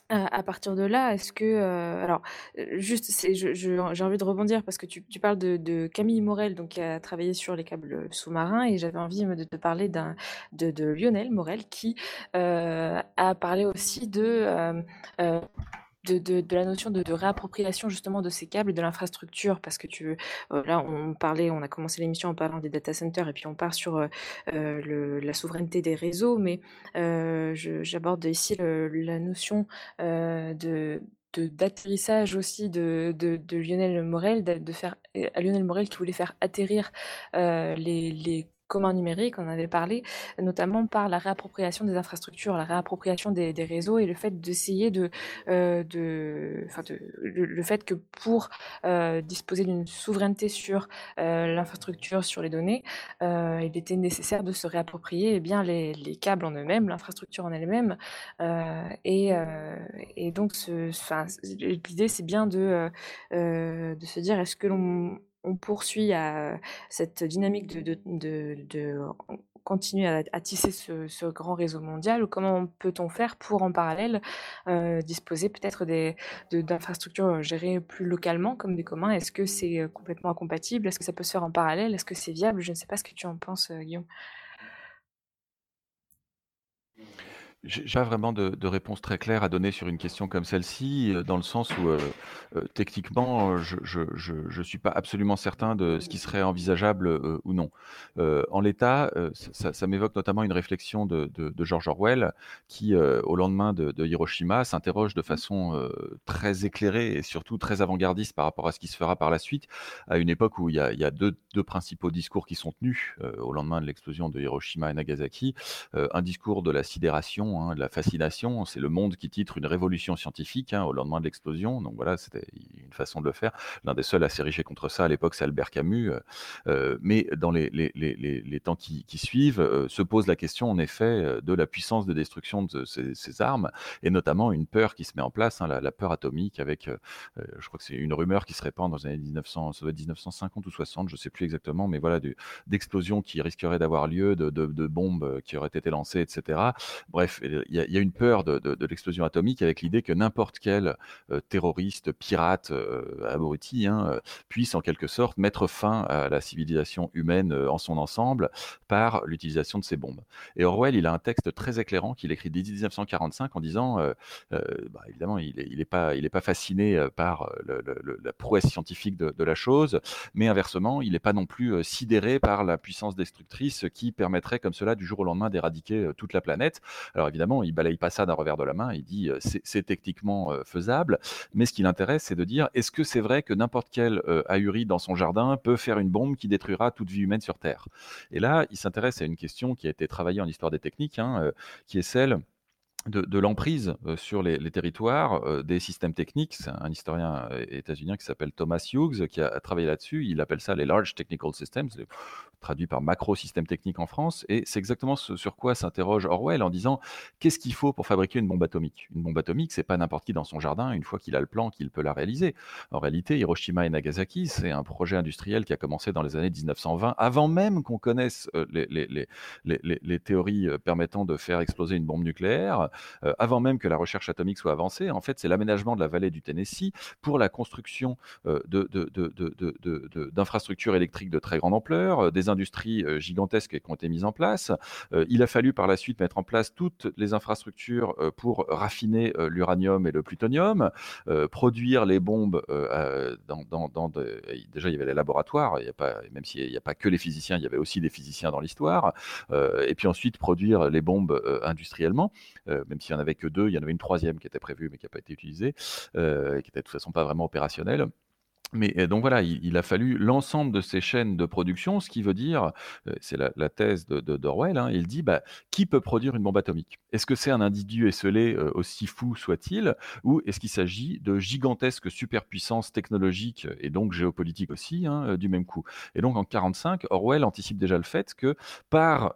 à partir de là, est-ce que, euh, alors, euh, juste, j'ai envie de rebondir parce que tu parles de Camille Morel, donc qui a travaillé sur les câbles, sous-marins et j'avais envie, de te parler de Lionel Morel qui, euh, a parlé aussi de, de, la notion de, réappropriation justement de ces câbles et de l'infrastructure parce que tu euh, là on parlait on a commencé l'émission en parlant des data centers et puis on part sur euh, euh, la souveraineté des réseaux mais j'aborde ici la notion de d'atterrissage aussi de, de, Lionel Morel, de, faire à Lionel Morel qui voulait faire atterrir les, les commun numérique, on en avait parlé, notamment par la réappropriation des infrastructures, la réappropriation des, réseaux et le fait d'essayer de, euh, de, le, fait que pour euh, disposer d'une souveraineté sur euh, l'infrastructure, sur les données, il était nécessaire de se réapproprier eh bien les, les câbles en eux-mêmes, l'infrastructure en elle-même, et, et donc l'idée c'est bien de de se dire est-ce que l'on on poursuit à cette dynamique de, continuer à, tisser ce, grand réseau mondial comment peut-on faire pour en parallèle disposer peut-être d'infrastructures gérées plus localement comme des communs? Est-ce que c'est complètement incompatible? Est-ce que ça peut se faire en parallèle? Est-ce que c'est viable? Je ne sais pas ce que tu en penses, Guillaume. J'ai pas vraiment de, réponse très claire à donner sur une question comme celle-ci, euh, dans le sens où euh, euh, techniquement, je, je, suis pas absolument certain de ce qui serait envisageable ou non. en l'état, ça, m'évoque notamment une réflexion de, George Orwell, qui, au lendemain de, Hiroshima, s'interroge de façon très éclairée et surtout très avant-gardiste par rapport à ce qui se fera par la suite, à une époque où il y a, deux, principaux discours qui sont tenus au lendemain de l'explosion de Hiroshima et Nagasaki, un discours de la sidération Hein, de la fascination. C'est le monde qui titre une révolution scientifique hein, au lendemain de l'explosion. Donc voilà, c'était une façon de le faire. L'un des seuls à s'ériger contre ça à l'époque, c'est Albert Camus. Euh, euh, mais dans les, temps qui, suivent, euh, se pose la question en effet de la puissance de destruction de ces, armes et notamment une peur qui se met en place, hein, la, peur atomique, avec, je crois que c'est une rumeur qui se répand dans les années 1900, 1950 ou 60, je sais plus exactement, mais voilà, d'explosions qui risqueraient d'avoir lieu, de bombes qui auraient été lancées, etc. Bref, il y, a une peur de, l'explosion atomique avec l'idée que n'importe quel euh, terroriste, pirate, euh, abruti, hein, euh, puisse en quelque sorte mettre fin à la civilisation humaine en son ensemble par l'utilisation de ces bombes. Et Orwell, il a un texte très éclairant qu'il écrit dès 1945 en disant, bah, évidemment, il n'est est pas, fasciné par la prouesse scientifique de, la chose, mais inversement, il n'est pas non plus sidéré par la puissance destructrice qui permettrait comme cela du jour au lendemain d'éradiquer toute la planète. Alors évidemment, il balaye pas ça d'un revers de la main. Il dit c'est techniquement faisable, mais ce qui l'intéresse, c'est de dire est-ce que c'est vrai que n'importe quel ahuri dans son jardin peut faire une bombe qui détruira toute vie humaine sur Terre? Et là, il s'intéresse à une question qui a été travaillée en histoire des techniques, hein, qui est celle de, l'emprise sur les, territoires des systèmes techniques. C'est un historien états-unien qui s'appelle Thomas Hughes qui a, travaillé là-dessus. Il appelle ça les Large Technical Systems, traduit par macro système technique en France. Et c'est exactement ce sur quoi s'interroge Orwell en disant qu'est-ce qu'il faut pour fabriquer une bombe atomique? Une bombe atomique, c'est pas n'importe qui dans son jardin, une fois qu'il a le plan, qu'il peut la réaliser. En réalité, Hiroshima et Nagasaki, c'est un projet industriel qui a commencé dans les années 1920, avant même qu'on connaisse les, les, les, les, théories permettant de faire exploser une bombe nucléaire. Euh, avant même que la recherche atomique soit avancée. En fait, c'est l'aménagement de la vallée du Tennessee pour la construction euh, d'infrastructures électriques de très grande ampleur, euh, des industries gigantesques qui ont été mises en place. il a fallu par la suite mettre en place toutes les infrastructures pour raffiner l'uranium et le plutonium, produire les bombes dans, déjà il y avait les laboratoires, il y a même s'il n'y a pas que les physiciens, il y avait aussi des physiciens dans l'histoire, et puis ensuite produire les bombes industriellement, même s'il n'y en avait que deux, il y en avait une troisième qui était prévue mais qui n'a pas été utilisée, euh, qui n'était de toute façon pas vraiment opérationnelle. Mais donc voilà, il, a fallu l'ensemble de ces chaînes de production, ce qui veut dire, c'est la, thèse de, d'Orwell, hein, il dit, bah, qui peut produire une bombe atomique? Est-ce que c'est un individu esselé, aussi fou soit-il, ou est-ce qu'il s'agit de gigantesques superpuissances technologiques et donc géopolitiques aussi, hein, du même coup? Et donc en 1945, Orwell anticipe déjà le fait que par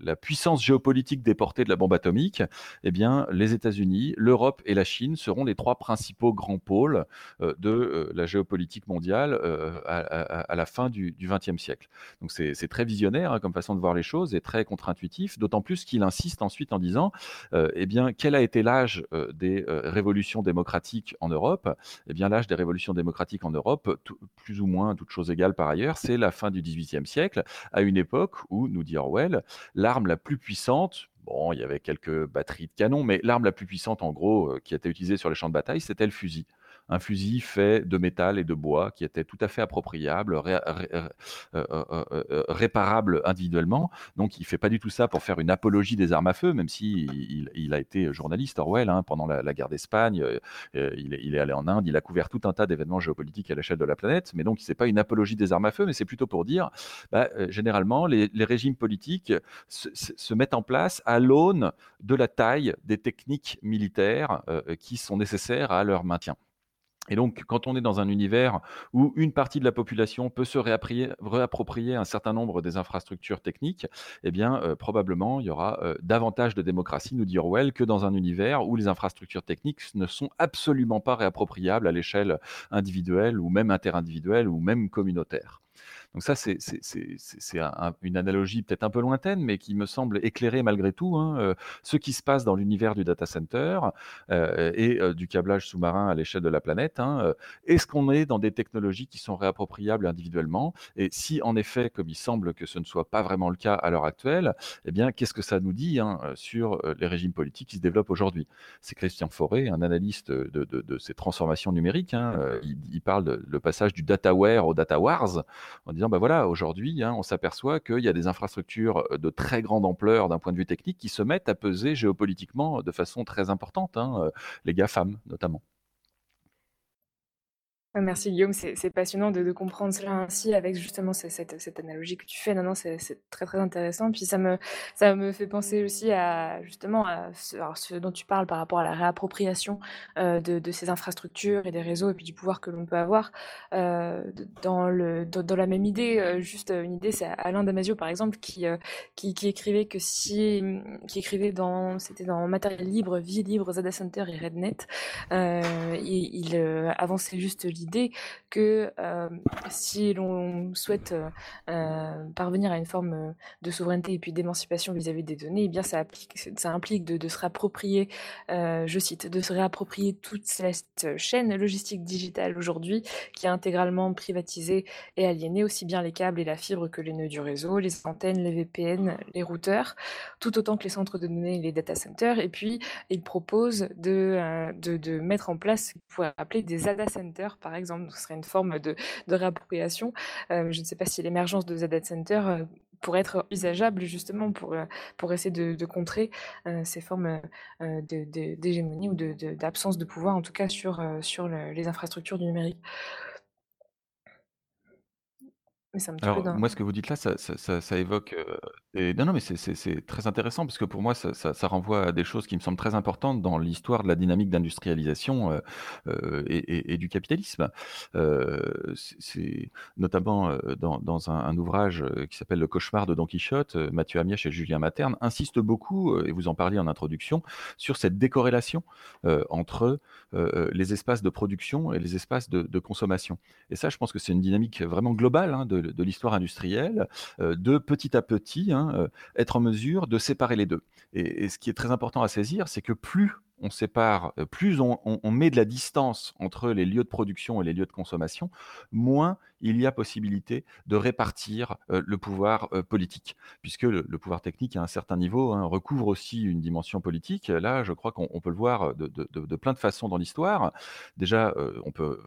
la puissance géopolitique déportée de la bombe atomique, eh bien, les États-Unis, l'Europe et la Chine seront les trois principaux grands pôles euh, de euh, la géopolitique mondiale euh, à, la fin du XXe siècle. Donc c'est très visionnaire hein, comme façon de voir les choses et très contre-intuitif, d'autant plus qu'il insiste ensuite en disant, eh bien, quel a été l'âge des révolutions démocratiques en Europe? Eh bien, l'âge des révolutions démocratiques en Europe, plus ou moins toutes choses égales par ailleurs, c'est la fin du XVIIIe siècle, à une époque où, nous dit Orwell, l'arme la plus puissante, Bon, il y avait quelques batteries de canon, mais l'arme la plus puissante, en gros, qui été utilisée sur les champs de bataille, c'était le fusil. Un fusil fait de métal et de bois qui était tout à fait appropriable, réparable individuellement. Donc, il ne fait pas du tout ça pour faire une apologie des armes à feu, même si il, a été journaliste, Orwell, hein, pendant la, guerre d'Espagne. il, est allé en Inde, il a couvert tout un tas d'événements géopolitiques à l'échelle de la planète. Mais donc, ce n'est pas une apologie des armes à feu, mais c'est plutôt pour dire, bah, généralement, les, régimes politiques se, mettent en place à l'aune de la taille des techniques militaires qui sont nécessaires à leur maintien. Et donc, quand on est dans un univers où une partie de la population peut se réapproprier, un certain nombre des infrastructures techniques, eh bien, euh, probablement, il y aura euh, davantage de démocratie, nous dit Orwell, que dans un univers où les infrastructures techniques ne sont absolument pas réappropriables à l'échelle individuelle ou même interindividuelle ou même communautaire. Donc ça, c'est une analogie peut-être un peu lointaine, mais qui me semble éclairer malgré tout hein, euh, ce qui se passe dans l'univers du data center euh, et euh, du câblage sous-marin à l'échelle de la planète. Hein, Est-ce qu'on est dans des technologies qui sont réappropriables individuellement? Et si en effet, comme il semble que ce ne soit pas vraiment le cas à l'heure actuelle, eh bien, qu'est-ce que ça nous dit hein, sur les régimes politiques qui se développent aujourd'hui? C'est Christian Fauré, un analyste de, ces transformations numériques. Il, parle de, le passage du dataware au data wars en disant bah voilà, aujourd'hui, hein, on s'aperçoit qu'il y a des infrastructures de très grande ampleur d'un point de vue technique qui se mettent à peser géopolitiquement de façon très importante, hein, les GAFAM notamment. Merci Guillaume, c'est passionnant de, comprendre cela ainsi avec justement cette, analogie que tu fais. Non, non, c'est très très intéressant. Puis ça me, ça me fait penser aussi à justement ce, dont tu parles par rapport à la réappropriation euh, de, ces infrastructures et des réseaux et puis du pouvoir que l'on peut avoir. Euh, dans, le, dans, la même idée, euh, juste une idée, c'est Alain Damasio par exemple qui, qui, écrivait que si, qui écrivait dans, c'était dans Matériel libre, Vie libre, Zada Center et RedNet, il, il avançait juste l'idée que euh, si l'on souhaite euh, euh, parvenir à une forme de souveraineté et puis d'émancipation vis-à-vis des données, eh bien ça, ça implique de, se réapproprier, je cite, de se réapproprier toute cette chaîne logistique digitale aujourd'hui qui est intégralement privatisée et aliénée, aussi bien les câbles et la fibre que les nœuds du réseau, les antennes, les VPN, les routeurs, tout autant que les centres de données et les data centers. Et puis, il propose de, de, mettre en place ce qu'on pourrait appeler des data centers, par exemple. ce serait une forme de, réappropriation. Euh, je ne sais pas si l'émergence de Z Center euh, pourrait être envisageable justement pour, euh, pour essayer de, contrer ces formes d'hégémonie ou d'absence de, pouvoir, en tout cas sur, sur les infrastructures du numérique. Alors, moi, ce que vous dites là, ça, ça, évoque. et... Non, non, mais c'est très intéressant parce que pour moi, ça, renvoie à des choses qui me semblent très importantes dans l'histoire de la dynamique d'industrialisation et, du capitalisme. c'est notamment dans, un, ouvrage qui s'appelle Le cauchemar de Don Quichotte, Mathieu Amièche et Julien Materne insistent beaucoup, et vous en parliez en introduction, sur cette décorrélation entre les espaces de production et les espaces de, consommation. Et ça, je pense que c'est une dynamique vraiment globale hein, de de, l'histoire industrielle, euh, de petit à petit hein, euh, être en mesure de séparer les deux. Et, ce qui est très important à saisir, c'est que plus on sépare, euh, plus on, met de la distance entre les lieux de production et les lieux de consommation, moins il y a possibilité de répartir le pouvoir politique, puisque le, pouvoir technique à un certain niveau hein, recouvre aussi une dimension politique. Là, je crois qu'on peut le voir de, de, plein de façons dans l'histoire. Déjà, on peut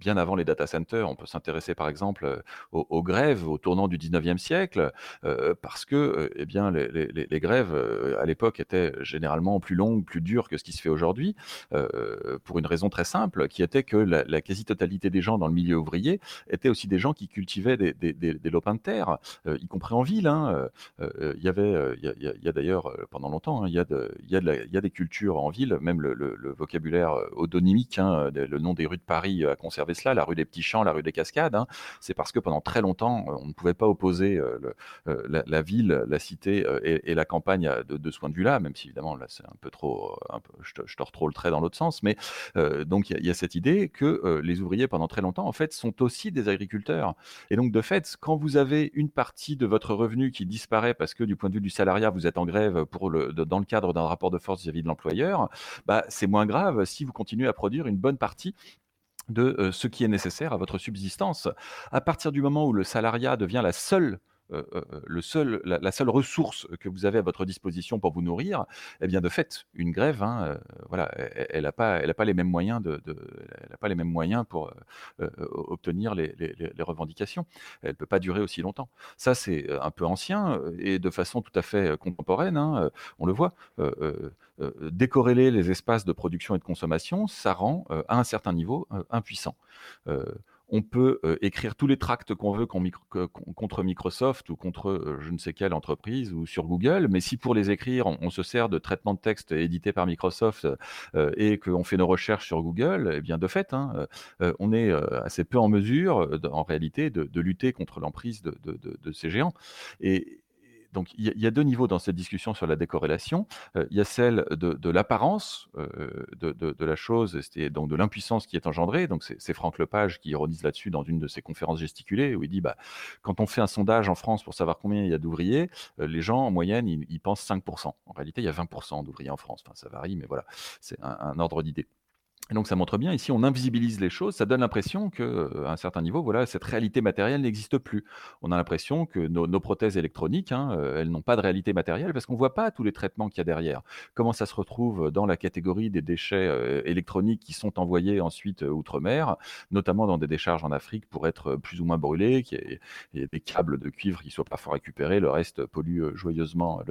bien avant les data centers. On peut s'intéresser par exemple euh, aux, grèves au tournant du 19e siècle, euh, parce que euh, eh bien, les, grèves à l'époque étaient généralement plus longues, plus dures que ce qui se fait aujourd'hui, pour une raison très simple, qui était que la, quasi-totalité des gens dans le milieu ouvrier étaient aussi des gens qui cultivaient des, des, lopins de terre, y compris en ville. Hein. Il y avait, il y a, d'ailleurs pendant longtemps, hein, il, y il, y il y a des cultures en ville, même le, vocabulaire odonymique, hein, le nom des rues de Paris a conservé cela, la rue des Petits Champs, la rue des Cascades. Hein. c'est parce que pendant très longtemps, euh, on ne pouvait pas opposer euh, euh, la, ville, la cité et, la campagne de, ce point de vue-là, même si évidemment là c'est un peu trop, un peu, je, tords trop le trait dans l'autre sens, mais donc il y, a cette idée que les ouvriers pendant très longtemps en fait sont aussi des agriculteurs. Et donc de fait, quand vous avez une partie de votre revenu qui disparaît parce que du point de vue du salariat, vous êtes en grève pour le, dans le cadre d'un rapport de force vis-à-vis de l'employeur, bah, c'est moins grave si vous continuez à produire une bonne partie de ce qui est nécessaire à votre subsistance. À partir du moment où le salariat devient la seule le seul, la, seule ressource que vous avez à votre disposition pour vous nourrir, eh bien de fait, une grève, hein, voilà, elle n'a pas, elle pas les mêmes moyens de, elle a pas les mêmes moyens pour obtenir les, revendications. Elle peut pas durer aussi longtemps. Ça, c'est un peu ancien et de façon tout à fait contemporaine. Hein, on le voit. décorréler les espaces de production et de consommation, ça rend à un certain niveau impuissant on peut écrire tous les tracts qu'on veut contre Microsoft ou contre je ne sais quelle entreprise ou sur Google, mais si pour les écrire, on, se sert de traitements de texte édités par Microsoft et qu'on fait nos recherches sur Google, eh bien de fait, hein, on est assez peu en mesure, en réalité, de, lutter contre l'emprise de, de, ces géants. Et, donc il y, a deux niveaux dans cette discussion sur la décorrélation. Euh, il y a celle de, l'apparence euh, de, la chose, et donc de l'impuissance qui est engendrée. Donc c'est Franck Lepage qui ironise là-dessus dans une de ses conférences gesticulées où il dit bah, quand on fait un sondage en France pour savoir combien il y a d'ouvriers, euh, les gens en moyenne ils, pensent 5%. En réalité, il y a 20% d'ouvriers en France. Enfin, ça varie, mais voilà, c'est un ordre d'idée. Donc ça montre bien, ici on invisibilise les choses, ça donne l'impression qu'à euh, un certain niveau, voilà, cette réalité matérielle n'existe plus. On a l'impression que nos, prothèses électroniques, hein, euh, elles n'ont pas de réalité matérielle parce qu'on ne voit pas tous les traitements qu'il y a derrière. Comment ça se retrouve dans la catégorie des déchets euh, électroniques qui sont envoyés ensuite outre-mer, notamment dans des décharges en Afrique pour être plus ou moins brûlés, qu'il y, ait des câbles de cuivre qui ne soient pas fort récupérés, le reste pollue joyeusement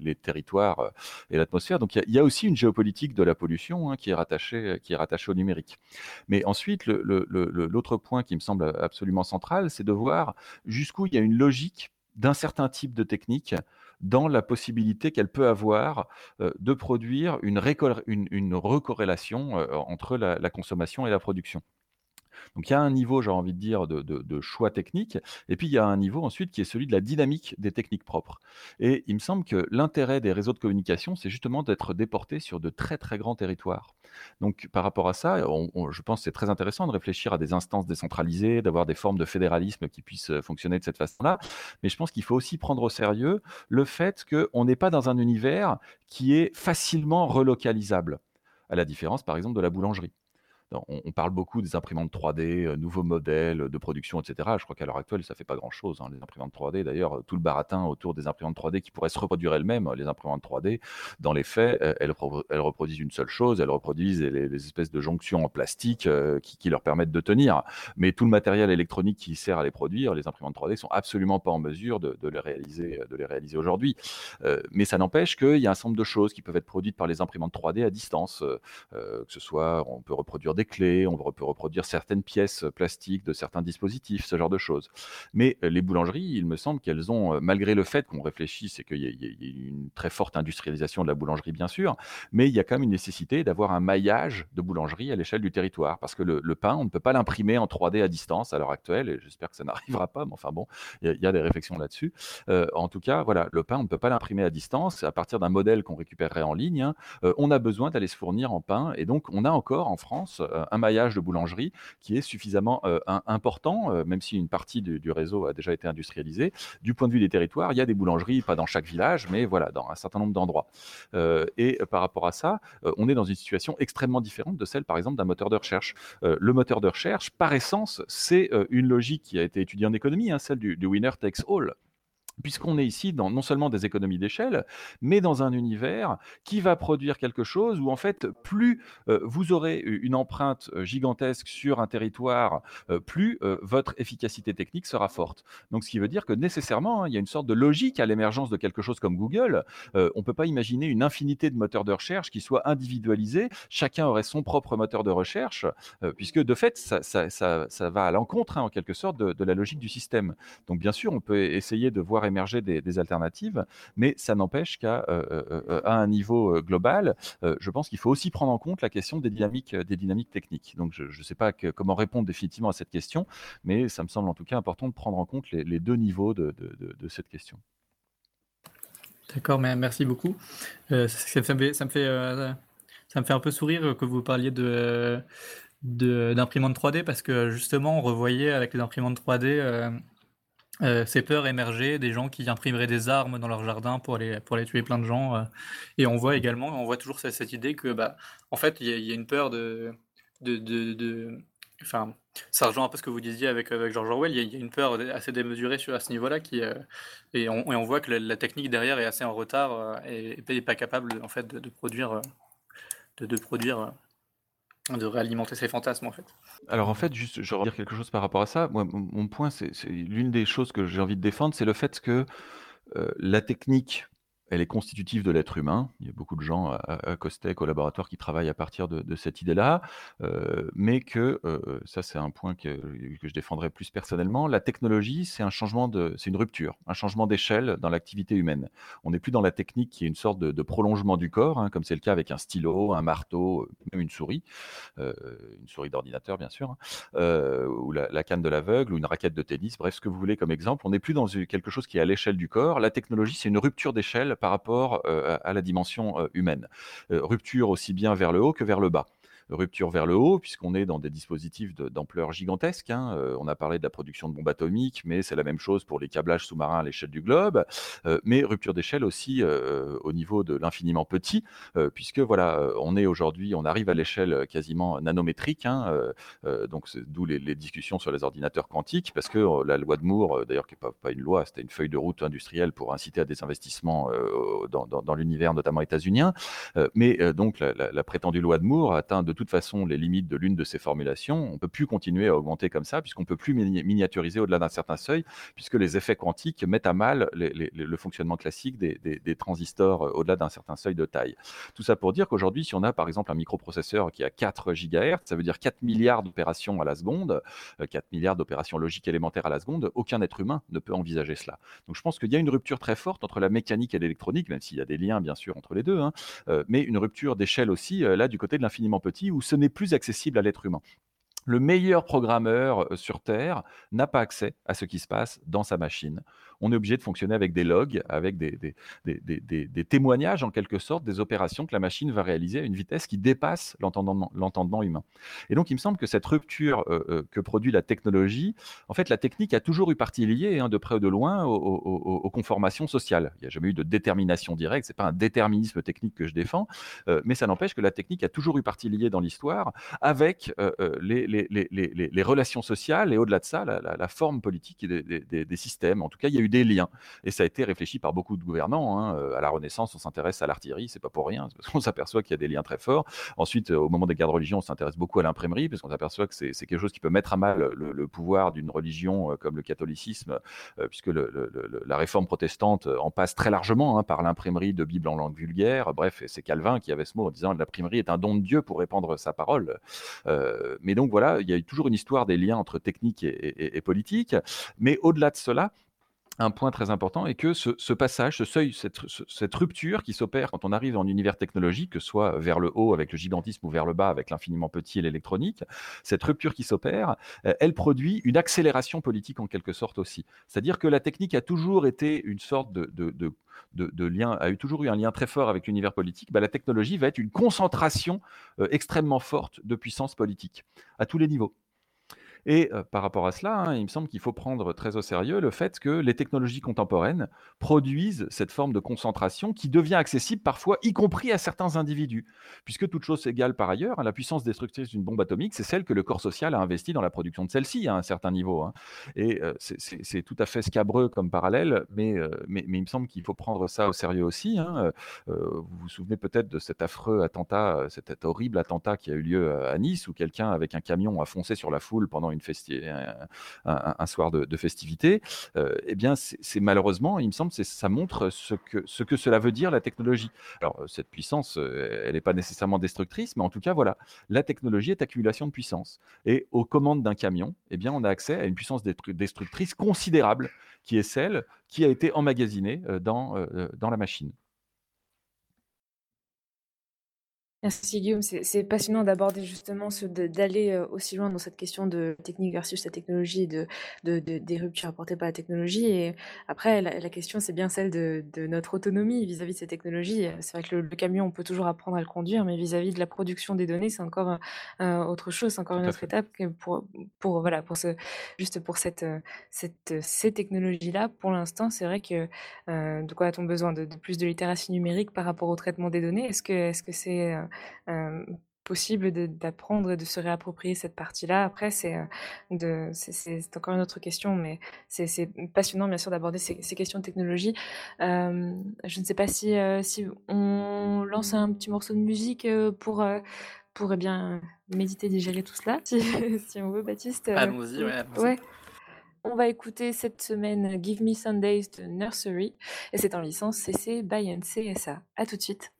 les, territoires et l'atmosphère. Donc il y, a aussi une géopolitique de la pollution hein, qui est rattachée euh, qui est rattaché au numérique. Mais ensuite, l'autre point qui me semble absolument central, c'est de voir jusqu'où il y a une logique d'un certain type de technique dans la possibilité qu'elle peut avoir euh, de produire une, recorrélation euh, entre la, consommation et la production. Donc il y a un niveau, j'ai envie de dire, de, choix technique, et puis il y a un niveau ensuite qui est celui de la dynamique des techniques propres. Et il me semble que l'intérêt des réseaux de communication, c'est justement d'être déporté sur de très très grands territoires. Donc par rapport à ça, je pense que c'est très intéressant de réfléchir à des instances décentralisées, d'avoir des formes de fédéralisme qui puissent euh, fonctionner de cette façon-là, mais je pense qu'il faut aussi prendre au sérieux le fait qu'on n'est pas dans un univers qui est facilement relocalisable à la différence par exemple de la boulangerie on, parle beaucoup des imprimantes 3D, euh, nouveaux modèles de production, etc. Je crois qu'à l'heure actuelle, ça fait pas grand-chose. Hein, les imprimantes 3D, d'ailleurs, tout le baratin autour des imprimantes 3D qui pourraient se reproduire elles-mêmes, les imprimantes 3D, dans les faits, euh, elles, reproduisent une seule chose, elles reproduisent les, espèces de jonctions en plastique euh, qui, leur permettent de tenir. Mais tout le matériel électronique qui sert à les produire, les imprimantes 3D sont absolument pas en mesure de, les réaliser, de les réaliser aujourd'hui. mais ça n'empêche qu'il y a un certain nombre de choses qui peuvent être produites par les imprimantes 3D à distance, que ce soit, on peut reproduire des clés, on peut reproduire certaines pièces plastiques de certains dispositifs, ce genre de choses. Mais euh, les boulangeries, il me semble qu'elles ont, euh, malgré le fait qu'on réfléchisse et qu'il y, ait une très forte industrialisation de la boulangerie, bien sûr, mais il y a quand même une nécessité d'avoir un maillage de boulangerie à l'échelle du territoire. Parce que le, pain, on ne peut pas l'imprimer en 3D à distance à l'heure actuelle, et j'espère que ça n'arrivera pas, mais enfin bon, il y, a des réflexions là-dessus. Euh, en tout cas, voilà, le pain, on ne peut pas l'imprimer à distance à partir d'un modèle qu'on récupérerait en ligne. Hein. on a besoin d'aller se fournir en pain, et donc on a encore en France un maillage de boulangerie qui est suffisamment euh, important, euh, même si une partie du, réseau a déjà été industrialisée. Du point de vue des territoires, il y a des boulangeries, pas dans chaque village, mais voilà, dans un certain nombre d'endroits. Euh, et par rapport à ça, on est dans une situation extrêmement différente de celle, par exemple, d'un moteur de recherche. le moteur de recherche, par essence, c'est une logique qui a été étudiée en économie, hein, celle du winner takes all puisqu'on est ici dans non seulement des économies d'échelle, mais dans un univers qui va produire quelque chose où en fait, plus euh, vous aurez une empreinte euh, gigantesque sur un territoire, euh, plus votre efficacité technique sera forte. Donc, ce qui veut dire que nécessairement, hein, il y a une sorte de logique à l'émergence de quelque chose comme Google. on ne peut pas imaginer une infinité de moteurs de recherche qui soient individualisés. Chacun aurait son propre moteur de recherche, puisque de fait, ça, ça, va à l'encontre, hein, en quelque sorte, de, de la logique du système. Donc, bien sûr, on peut essayer de voir émerger des, alternatives, mais ça n'empêche qu'à euh, euh, euh, un niveau global, je pense qu'il faut aussi prendre en compte la question des dynamiques, des dynamiques techniques. Donc je ne sais pas comment répondre définitivement à cette question, mais ça me semble en tout cas important de prendre en compte les, deux niveaux de, cette question. D'accord, merci beaucoup. ça, me fait, ça, me fait, un peu sourire que vous parliez de d'imprimantes 3D parce que justement on revoyait avec les imprimantes 3D euh, ces peurs émerger, des gens qui imprimeraient des armes dans leur jardin pour aller, pour aller tuer plein de gens. Euh. et on voit également, on voit toujours cette, idée que, bah, en fait, il y, a une peur de, de, enfin, ça rejoint un peu ce que vous disiez avec, avec George Orwell. Il y, a, une peur assez démesurée sur, à ce niveau-là, qui, euh, et, on, et, on, voit que la, technique derrière est assez en retard euh, et n'est pas capable en fait de, produire, euh, de, de, produire, de réalimenter ses fantasmes en fait. Alors en fait, juste, je vais dire quelque chose par rapport à ça. Moi, mon, point, c'est l'une des choses que j'ai envie de défendre, c'est le fait que la technique elle est constitutive de l'être humain. Il y a beaucoup de gens à, Costec, au laboratoire, qui travaillent à partir de, cette idée-là, euh, mais que, euh, ça c'est un point que, je défendrai plus personnellement, la technologie, c'est un changement c'est une rupture, un changement d'échelle dans l'activité humaine. On n'est plus dans la technique qui est une sorte de, prolongement du corps, hein, comme c'est le cas avec un stylo, un marteau, même une souris, euh, une souris d'ordinateur bien sûr, hein, ou la, canne de l'aveugle, ou une raquette de tennis, bref, ce que vous voulez comme exemple. On n'est plus dans quelque chose qui est à l'échelle du corps. La technologie, c'est une rupture d'échelle par rapport à la dimension humaine. Rupture aussi bien vers le haut que vers le bas rupture vers le haut, puisqu'on est dans des dispositifs d'ampleur gigantesque. Hein. Euh, on a parlé de la production de bombes atomiques, mais c'est la même chose pour les câblages sous-marins à l'échelle du globe. Euh, mais rupture d'échelle aussi euh, au niveau de l'infiniment petit, puisque voilà, on est aujourd'hui, on arrive à l'échelle quasiment nanométrique. Hein, donc d'où les, discussions sur les ordinateurs quantiques, parce que la loi de Moore, d'ailleurs qui n'est pas, une loi, c'était une feuille de route industrielle pour inciter à des investissements dans, l'univers notamment états-unien. mais donc la, prétendue loi de Moore atteint de toute façon les limites de l'une de ces formulations. On ne peut plus continuer à augmenter comme ça, puisqu'on ne peut plus miniaturiser au-delà d'un certain seuil, puisque les effets quantiques mettent à mal le fonctionnement classique des, transistors euh, au-delà d'un certain seuil de taille. Tout ça pour dire qu'aujourd'hui, si on a par exemple un microprocesseur qui a 4 GHz, ça veut dire 4 milliards d'opérations à la seconde, 4 euh, milliards d'opérations logiques élémentaires à la seconde, aucun être humain ne peut envisager cela. Donc je pense qu'il y a une rupture très forte entre la mécanique et l'électronique, même s'il y a des liens bien sûr entre les deux, hein, euh, mais une rupture d'échelle aussi, là du côté de l'infiniment petit, où ce n'est plus accessible à l'être humain le meilleur programmeur sur Terre n'a pas accès à ce qui se passe dans sa machine. On est obligé de fonctionner avec des logs, avec des, des, témoignages en quelque sorte des opérations que la machine va réaliser à une vitesse qui dépasse l'entendement humain. Et donc il me semble que cette rupture que produit la technologie, en fait la technique a toujours eu partie liée, hein, de près ou de loin, aux, conformations sociales. Il n'y a jamais eu de détermination directe, ce n'est pas un déterminisme technique que je défends, mais ça n'empêche que la technique a toujours eu partie liée dans l'histoire avec les relations sociales et au-delà de ça, la, forme politique des, systèmes. En tout cas, il y a eu des liens. Et ça a été réfléchi par beaucoup de gouvernants. Hein. Euh, à la Renaissance, on s'intéresse à l'artillerie, c'est pas pour rien, parce qu'on s'aperçoit qu'il y a des liens très forts. Ensuite, euh, au moment des guerres de religion, on s'intéresse beaucoup à l'imprimerie, parce qu'on s'aperçoit que c'est quelque chose qui peut mettre à mal le, pouvoir d'une religion euh, comme le catholicisme, puisque la réforme protestante en passe très largement hein, par l'imprimerie de Bibles en langue vulgaire. Bref, c'est Calvin qui avait ce mot en disant l'imprimerie est un don de Dieu pour répandre sa parole. mais donc voilà, il y a toujours une histoire des liens entre technique et, politique. Mais au-delà de cela, un point très important est que ce, passage, ce seuil, cette, rupture qui s'opère quand on arrive en univers technologique, que ce soit vers le haut avec le gigantisme ou vers le bas avec l'infiniment petit et l'électronique, cette rupture qui s'opère, euh, elle produit une accélération politique en quelque sorte aussi. C'est-à-dire que la technique a toujours été une sorte de, lien, a eu toujours eu un lien très fort avec l'univers politique. Bah, la technologie va être une concentration euh, extrêmement forte de puissance politique à tous les niveaux. Et par rapport à cela, hein, il me semble qu'il faut prendre très au sérieux le fait que les technologies contemporaines produisent cette forme de concentration qui devient accessible parfois, y compris à certains individus. Puisque toute chose égale par ailleurs, hein, la puissance destructrice d'une bombe atomique, c'est celle que le corps social a investi dans la production de celle-ci à un certain niveau. Hein. Et c'est tout à fait scabreux comme parallèle, mais, mais, mais il me semble qu'il faut prendre ça au sérieux aussi. vous vous souvenez peut-être de cet affreux attentat, cet horrible attentat qui a eu lieu à Nice, où quelqu'un avec un camion a foncé sur la foule pendant un, soir de, festivité, euh, eh bien, c'est malheureusement, il me semble, ça montre ce que, ce que cela veut dire la technologie. Alors, euh, cette puissance, euh, elle n'est pas nécessairement destructrice, mais en tout cas, voilà, la technologie est accumulation de puissance. Et aux commandes d'un camion, eh bien, on a accès à une puissance destructrice considérable, qui est celle qui a été emmagasinée dans, dans la machine. Merci Guillaume, c'est passionnant d'aborder justement ce d'aller euh, aussi loin dans cette question de technique versus la technologie, de, de, des ruptures apportées par la technologie. Et après, la, question, c'est bien celle de, notre autonomie vis-à-vis de ces technologies. C'est vrai que le, camion, on peut toujours apprendre à le conduire, mais vis-à-vis de la production des données, c'est encore autre chose, c'est encore une autre étape pour, pour, voilà, pour ce, juste pour cette, cette, ces technologies-là. Pour l'instant, c'est vrai que euh, de quoi a-t-on besoin de, plus de littératie numérique par rapport au traitement des données? Est-ce que est-ce que c'est euh, possible d'apprendre et de se réapproprier cette partie-là. Après, c'est encore une autre question, mais c'est passionnant, bien sûr, d'aborder ces, questions de technologie. je ne sais pas si, si on lance un petit morceau de musique pour, pour eh bien, méditer, digérer tout cela, si, si on veut, Baptiste. Allons-y, ouais. On va écouter cette semaine Give Me Sundays de Nursery et c'est en licence CC by NCSA. A tout de suite.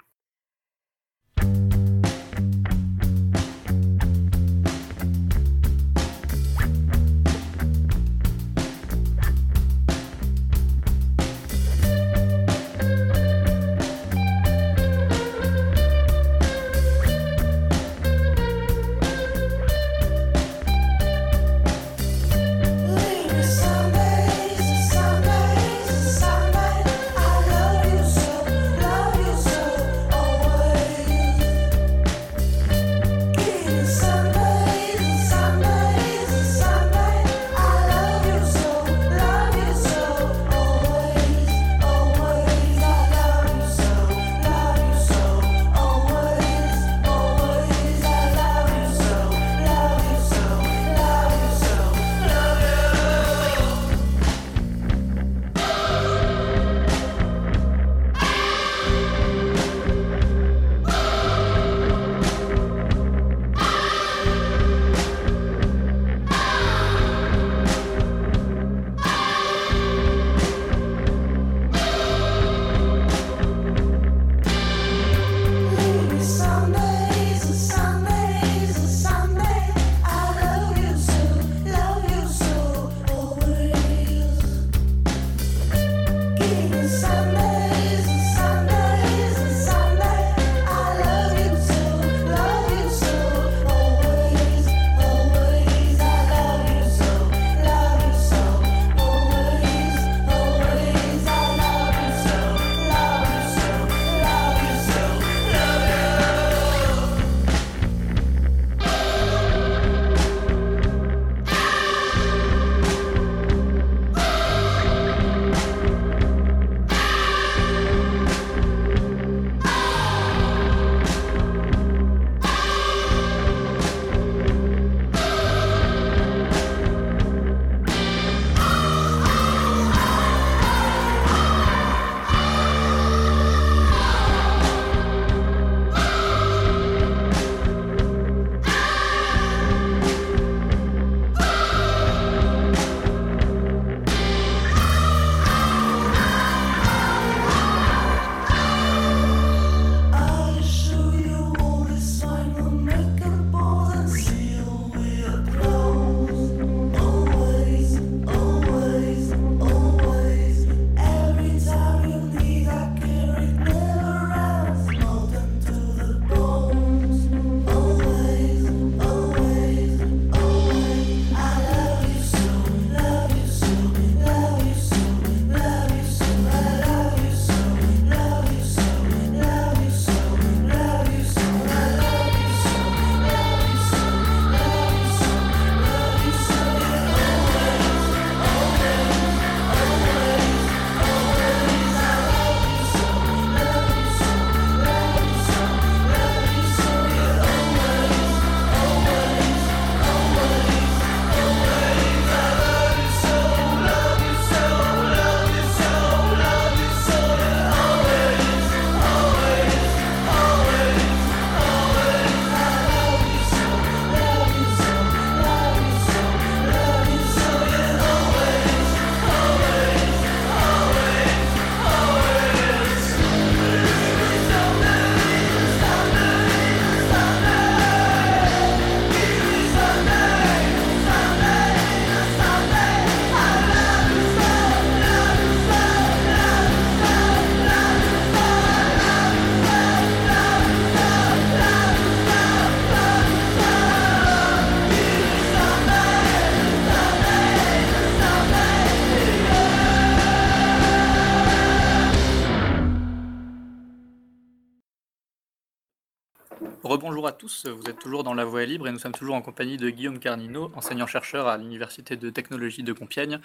Bonjour à tous, vous êtes toujours dans La Voie libre et nous sommes toujours en compagnie de Guillaume Carnino, enseignant-chercheur à l'Université de technologie de Compiègne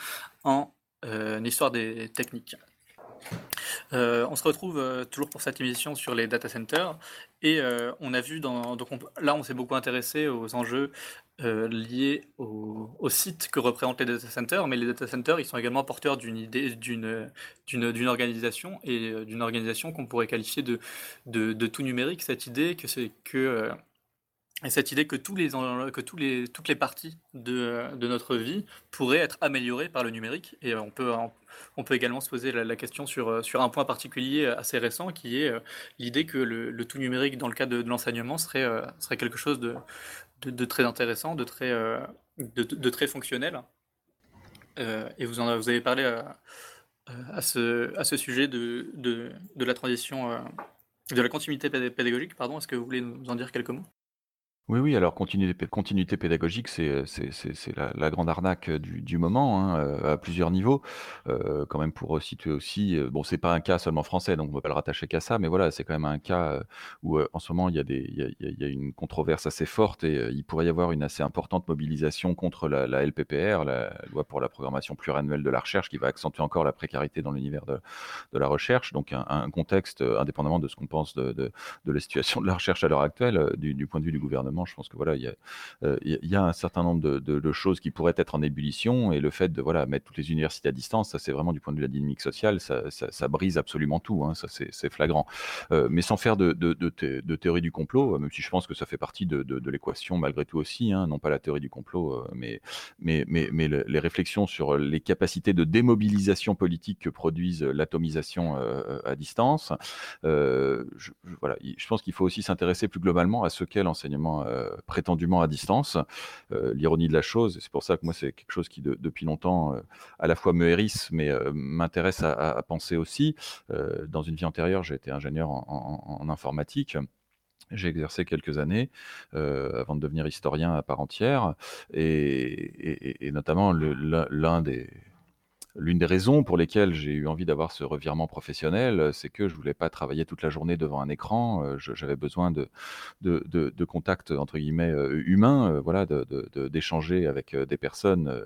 en euh, histoire des techniques. On se retrouve toujours pour cette émission sur les data centers et on a vu dans donc là on s'est beaucoup intéressé aux enjeux liés au, au, site que représentent les data centers, mais les data centers ils sont également porteurs d'une idée d'une organisation et d'une organisation qu'on pourrait qualifier de, de tout numérique. Cette idée que c'est que et cette idée que, tous les, que tous les, toutes les parties de, de, notre vie pourraient être améliorées par le numérique. Et on peut, on peut également se poser la, question sur, sur un point particulier assez récent, qui est euh, l'idée que le, tout numérique dans le cadre de, l'enseignement serait, euh, serait quelque chose de, de, très intéressant, de très, euh, de, très fonctionnel. et vous, en, vous avez parlé à, ce, à ce sujet de la transition, de la continuité pédagogique. Pardon, est-ce que vous voulez nous en dire quelques mots? Oui, oui, alors continuité, pédagogique, c'est c'est la, grande arnaque du, du moment hein, euh, à plusieurs niveaux. Euh, quand même pour situer aussi, euh, bon, c'est pas un cas seulement français, donc on ne va pas le rattacher qu'à ça, mais voilà, c'est quand même un cas où en ce moment il y a une controverse assez forte et il pourrait y avoir une assez importante mobilisation contre la, LPPR, la loi pour la programmation pluriannuelle de la recherche, qui va accentuer encore la précarité dans l'univers de, la recherche. Donc un, contexte, indépendamment de ce qu'on pense de, la situation de la recherche à l'heure actuelle, du point de vue du gouvernement je pense que voilà, il y a, euh, un certain nombre de, choses qui pourraient être en ébullition et le fait de voilà mettre toutes les universités à distance, ça c'est vraiment du point de vue de la dynamique sociale, ça, brise absolument tout, hein, ça c'est flagrant. Euh, mais sans faire de, théorie du complot, euh, même si je pense que ça fait partie de, l'équation malgré tout aussi, hein, non pas la théorie du complot, mais, mais, mais, les réflexions sur les capacités de démobilisation politique que produisent l'atomisation à distance. voilà, je pense qu'il faut aussi s'intéresser plus globalement à ce qu'est l'enseignement euh, prétendument à distance. Euh, l'ironie de la chose, c'est pour ça que moi c'est quelque chose qui depuis longtemps euh, à la fois me hérisse, mais m'intéresse à, penser aussi. dans une vie antérieure, j'ai été ingénieur en, informatique. J'ai exercé quelques années avant de devenir historien à part entière, et, et notamment l'un des, L'une des raisons pour lesquelles j'ai eu envie d'avoir ce revirement professionnel, euh, c'est que je voulais pas travailler toute la journée devant un écran. Euh, j'avais besoin de, de, contacts entre guillemets euh, humains, voilà, d'échanger avec des personnes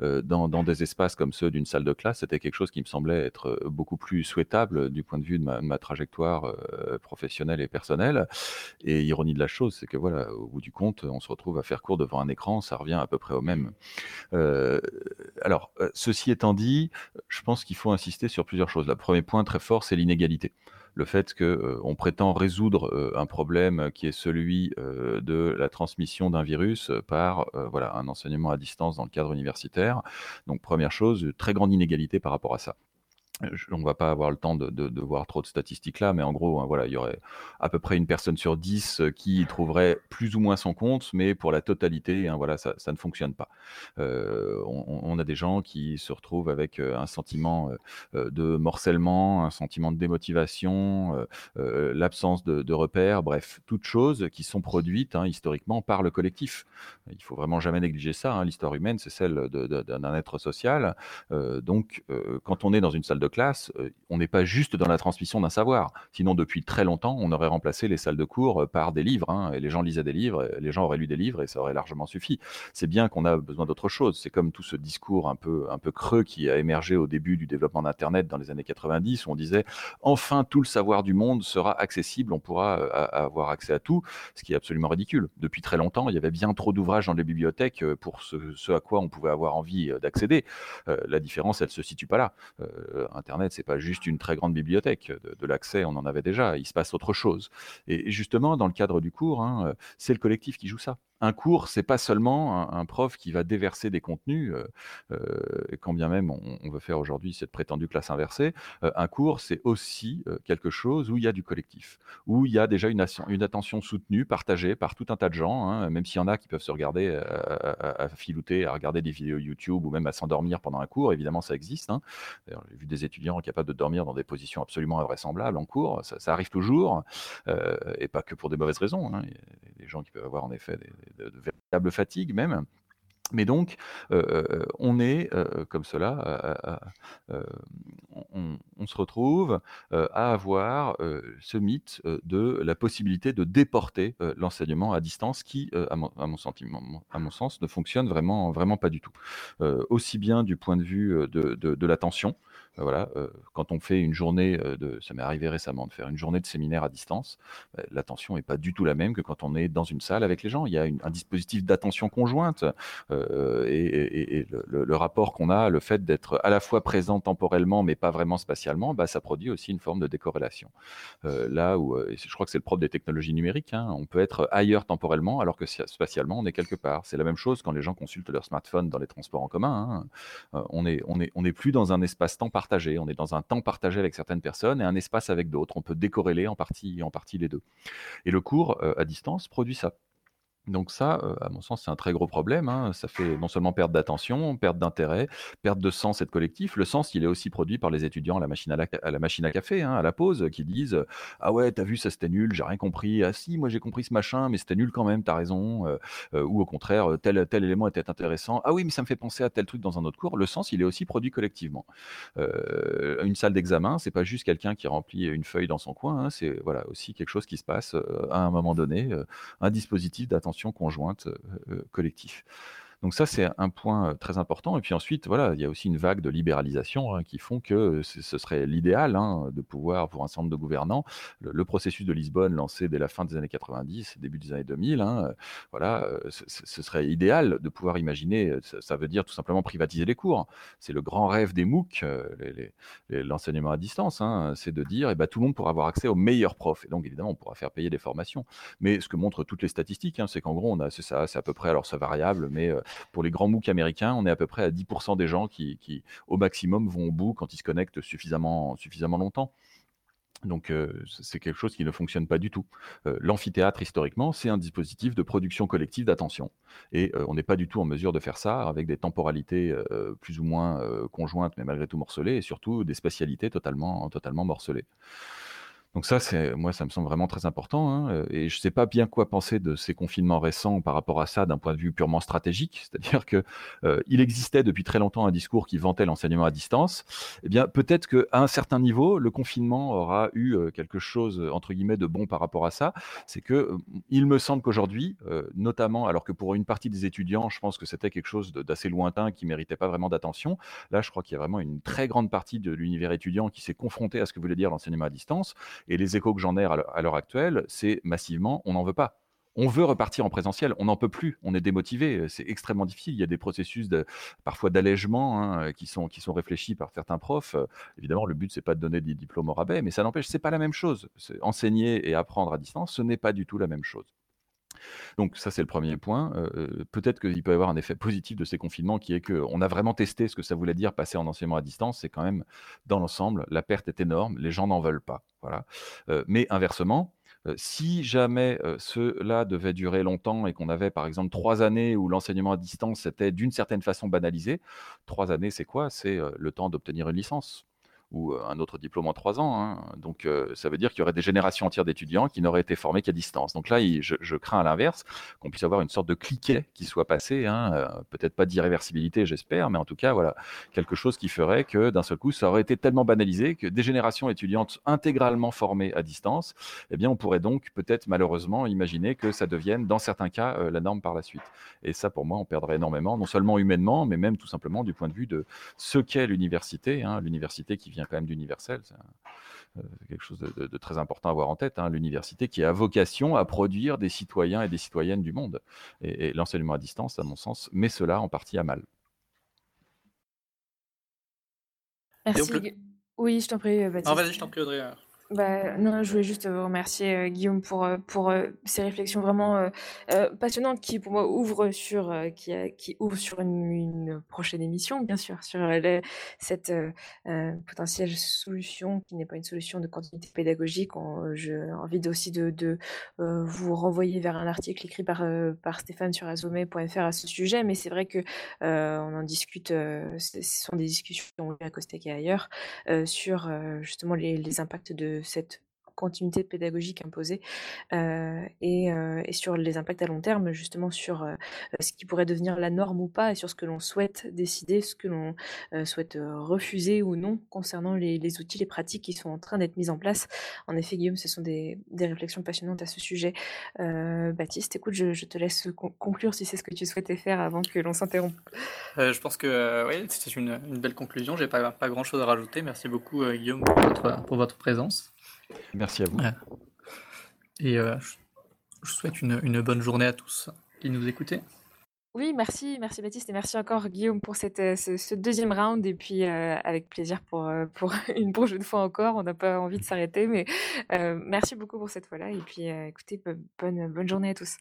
dans, des espaces comme ceux d'une salle de classe. C'était quelque chose qui me semblait être beaucoup plus souhaitable du point de vue de ma, ma trajectoire professionnelle et personnelle. Et ironie de la chose, c'est que voilà, au bout du compte, on se retrouve à faire cours devant un écran, ça revient à peu près au même. alors, ceci étant dit, je pense qu'il faut insister sur plusieurs choses. Le premier point très fort, c'est l'inégalité le fait qu'on euh, prétend résoudre euh, un problème qui est celui euh, de la transmission d'un virus par voilà, un enseignement à distance dans le cadre universitaire. Donc première chose, très grande inégalité par rapport à ça on ne va pas avoir le temps de, voir trop de statistiques là, mais en gros, hein, voilà, il y aurait à peu près une personne sur dix euh, qui trouverait plus ou moins son compte, mais pour la totalité, hein, voilà, ça, ne fonctionne pas. Euh, on, a des gens qui se retrouvent avec euh, un sentiment de morcellement, un sentiment de démotivation, l'absence de, repères, bref, toutes choses qui sont produites hein, historiquement par le collectif. Il faut vraiment jamais négliger ça. L'histoire humaine, c'est celle d'un être social. donc, quand on est dans une salle de classe, euh, on n'est pas juste dans la transmission d'un savoir. Sinon, depuis très longtemps, on aurait remplacé les salles de cours euh, par des livres. Hein, et les gens lisaient des livres, les gens auraient lu des livres et ça aurait largement suffi. C'est bien qu'on a besoin d'autre chose. C'est comme tout ce discours un peu, un peu creux qui a émergé au début du développement d'Internet dans les années 90, où on disait enfin tout le savoir du monde sera accessible, on pourra euh, avoir accès à tout, ce qui est absolument ridicule. Depuis très longtemps, il y avait bien trop d'ouvrages dans les bibliothèques pour ce, à quoi on pouvait avoir envie d'accéder. la différence, elle se situe pas là. Internet, c'est pas juste une très grande bibliothèque. De, l'accès, on en avait déjà. Il se passe autre chose. Et, justement, dans le cadre du cours, hein, c'est le collectif qui joue ça un cours, c'est pas seulement un, prof qui va déverser des contenus, euh, euh, quand bien même on, veut faire aujourd'hui cette prétendue classe inversée. Euh, un cours, c'est aussi quelque chose où il y a du collectif, où il y a déjà une, attention soutenue, partagée par tout un tas de gens, hein, même s'il y en a qui peuvent se regarder à, filouter, à regarder des vidéos YouTube ou même à s'endormir pendant un cours. Évidemment, ça existe. Hein. J'ai vu des étudiants capables de dormir dans des positions absolument invraisemblables en cours. Ça, arrive toujours, et pas que pour des mauvaises raisons. Hein. Des gens qui peuvent avoir en effet des de, véritable fatigue même. Mais donc, on est comme cela, on, se retrouve à avoir ce mythe de la possibilité de déporter l'enseignement à distance qui, à mon, à, mon sentiment, à mon sens, ne fonctionne vraiment, vraiment pas du tout. aussi bien du point de vue de, de l'attention, voilà, euh, quand on fait une journée euh, de, ça m'est arrivé récemment de faire une journée de séminaire à distance, bah, l'attention n'est pas du tout la même que quand on est dans une salle avec les gens. Il y a un dispositif d'attention conjointe euh, et, le, rapport qu'on a, le fait d'être à la fois présent temporellement mais pas vraiment spatialement, bah, ça produit aussi une forme de décorrélation. là où, je crois que c'est le propre des technologies numériques, hein, on peut être ailleurs temporellement alors que spatialement on est quelque part. C'est la même chose quand les gens consultent leur smartphone dans les transports en commun. Hein. on n'est on est, on est plus dans un espace-temps on est dans un temps partagé avec certaines personnes et un espace avec d'autres. On peut décorréler en partie, en partie les deux. Et le cours euh, à distance produit ça. Donc ça, à mon sens, c'est un très gros problème, hein. Ça fait non seulement perte d'attention, perte d'intérêt, perte de sens et de collectif. Le sens, il est aussi produit par les étudiants à la machine à, café, hein, à la pause, qui disent ah ouais, t'as vu, ça c'était nul, j'ai rien compris. Ah si, moi j'ai compris ce machin, mais c'était nul quand même, t'as raison. Ou au contraire, tel tel élément était intéressant. Ah oui, mais ça me fait penser à tel truc dans un autre cours. Le sens, il est aussi produit collectivement. une salle d'examen, c'est pas juste quelqu'un qui remplit une feuille dans son coin. Hein. c'est voilà aussi quelque chose qui se passe à un moment donné, un dispositif d'attention conjointe euh, euh, collectif. Donc ça, c'est un point très important. Et puis ensuite, voilà, il y a aussi une vague de libéralisation hein, qui font que ce serait l'idéal hein, de pouvoir, pour un certain de gouvernants, le, processus de Lisbonne lancé dès la fin des années 90, début des années 2000, hein, voilà, ce, serait idéal de pouvoir imaginer, ça, veut dire tout simplement privatiser les cours. C'est le grand rêve des MOOC, l'enseignement à distance, c'est de dire, eh ben, tout le monde pourra avoir accès aux meilleurs profs. Et donc, évidemment, on pourra faire payer des formations. Mais ce que montrent toutes les statistiques, c'est qu'en gros, c'est ça, c'est à peu près, alors c'est variable, mais pour les grands MOOC américains, on est à peu près à 10% des gens qui, au maximum, vont au bout quand ils se connectent suffisamment, longtemps. Donc euh, c'est quelque chose qui ne fonctionne pas du tout. Euh, l'amphithéâtre, historiquement, c'est un dispositif de production collective d'attention. Et euh, on n'est pas du tout en mesure de faire ça avec des temporalités plus ou moins conjointes, mais malgré tout morcelées, et surtout des spatialités totalement morcelées. Donc ça, c'est moi, ça me semble vraiment très important. Hein, euh, et je ne sais pas bien quoi penser de ces confinements récents par rapport à ça d'un point de vue purement stratégique. C'est-à-dire que euh, il existait depuis très longtemps un discours qui vantait l'enseignement à distance. Eh bien, peut-être qu'à un certain niveau, le confinement aura eu euh, quelque chose entre guillemets de bon par rapport à ça. C'est que il me semble qu'aujourd'hui, notamment, alors que pour une partie des étudiants, je pense que c'était quelque chose d'assez lointain qui méritait pas vraiment d'attention. Là, je crois qu'il y a vraiment une très grande partie de l'univers étudiant qui s'est confronté à ce que voulait dire l'enseignement à distance et les échos que j'en ai à l'heure actuelle, c'est massivement, on n'en veut pas. On veut repartir en présentiel, on n'en peut plus, on est démotivé, c'est extrêmement difficile. Il y a des processus de, parfois d'allègement hein, qui, sont, qui sont réfléchis par certains profs. évidemment, le but c'est pas de donner des diplômes au rabais, mais ça n'empêche, c'est pas la même chose. Enseigner et apprendre à distance, ce n'est pas du tout la même chose. Donc ça, c'est le premier point. peut-être qu'il peut y avoir un effet positif de ces confinements qui est qu'on a vraiment testé ce que ça voulait dire passer en enseignement à distance. C'est quand même, dans l'ensemble, la perte est énorme. Les gens n'en veulent pas. Voilà. mais inversement, si jamais cela devait durer longtemps et qu'on avait par exemple trois années où l'enseignement à distance était d'une certaine façon banalisé, trois années c'est quoi? C'est le temps d'obtenir une licence ou un autre diplôme en trois ans. Hein. Donc, ça veut dire qu'il y aurait des générations entières d'étudiants qui n'auraient été formés qu'à distance. Donc là, je, crains à l'inverse qu'on puisse avoir une sorte de cliquet qui soit passé. Hein, peut-être pas d'irréversibilité, j'espère, mais en tout cas, voilà, quelque chose qui ferait que d'un seul coup, ça aurait été tellement banalisé que des générations étudiantes intégralement formées à distance, eh bien, on pourrait donc peut-être malheureusement imaginer que ça devienne, dans certains cas, la norme par la suite. Et ça, pour moi, on perdrait énormément, non seulement humainement, mais même tout simplement du point de vue de ce qu'est l'université, hein, l'université qui vient quand même d'universel. C'est euh, quelque chose de, très important à avoir en tête. Hein. L'université qui a vocation à produire des citoyens et des citoyennes du monde. Et, l'enseignement à distance, à mon sens, met cela en partie à mal. Merci. Oui, je t'en prie, Baptiste. vas-y, je t'en prie, Audrey. Bah, non, je voulais juste vous remercier euh, Guillaume pour, euh, pour euh, ces réflexions vraiment passionnantes qui pour moi ouvrent sur qui, qui ouvrent sur une, prochaine émission bien sûr sur cette potentielle solution qui n'est pas une solution de continuité pédagogique. J'ai envie aussi de, de vous renvoyer vers un article écrit par, par Stéphane sur azomé.fr à ce sujet, mais c'est vrai que on en discute. ce sont des discussions à Costec et ailleurs sur justement les impacts de cette continuité pédagogique imposée et, et, sur les impacts à long terme, justement sur ce qui pourrait devenir la norme ou pas et sur ce que l'on souhaite décider, ce que l'on souhaite refuser ou non concernant les, outils, les pratiques qui sont en train d'être mises en place. En effet, Guillaume, ce sont des, des réflexions passionnantes à ce sujet. Baptiste, écoute, je, te laisse conclure si c'est ce que tu souhaitais faire avant que l'on s'interrompe. je pense que oui, c'est une, belle conclusion. J'ai pas, pas grand chose à rajouter. Merci beaucoup, Guillaume, pour votre présence. Merci à vous. Et euh, je souhaite une, une, bonne journée à tous qui nous écoutaient. Oui, merci, merci Baptiste et merci encore Guillaume pour cette, euh, ce, ce, deuxième round et puis euh, avec plaisir pour, pour une prochaine fois encore. On n'a pas envie de s'arrêter, mais euh, merci beaucoup pour cette fois-là et puis écoutez, bonne, bonne journée à tous.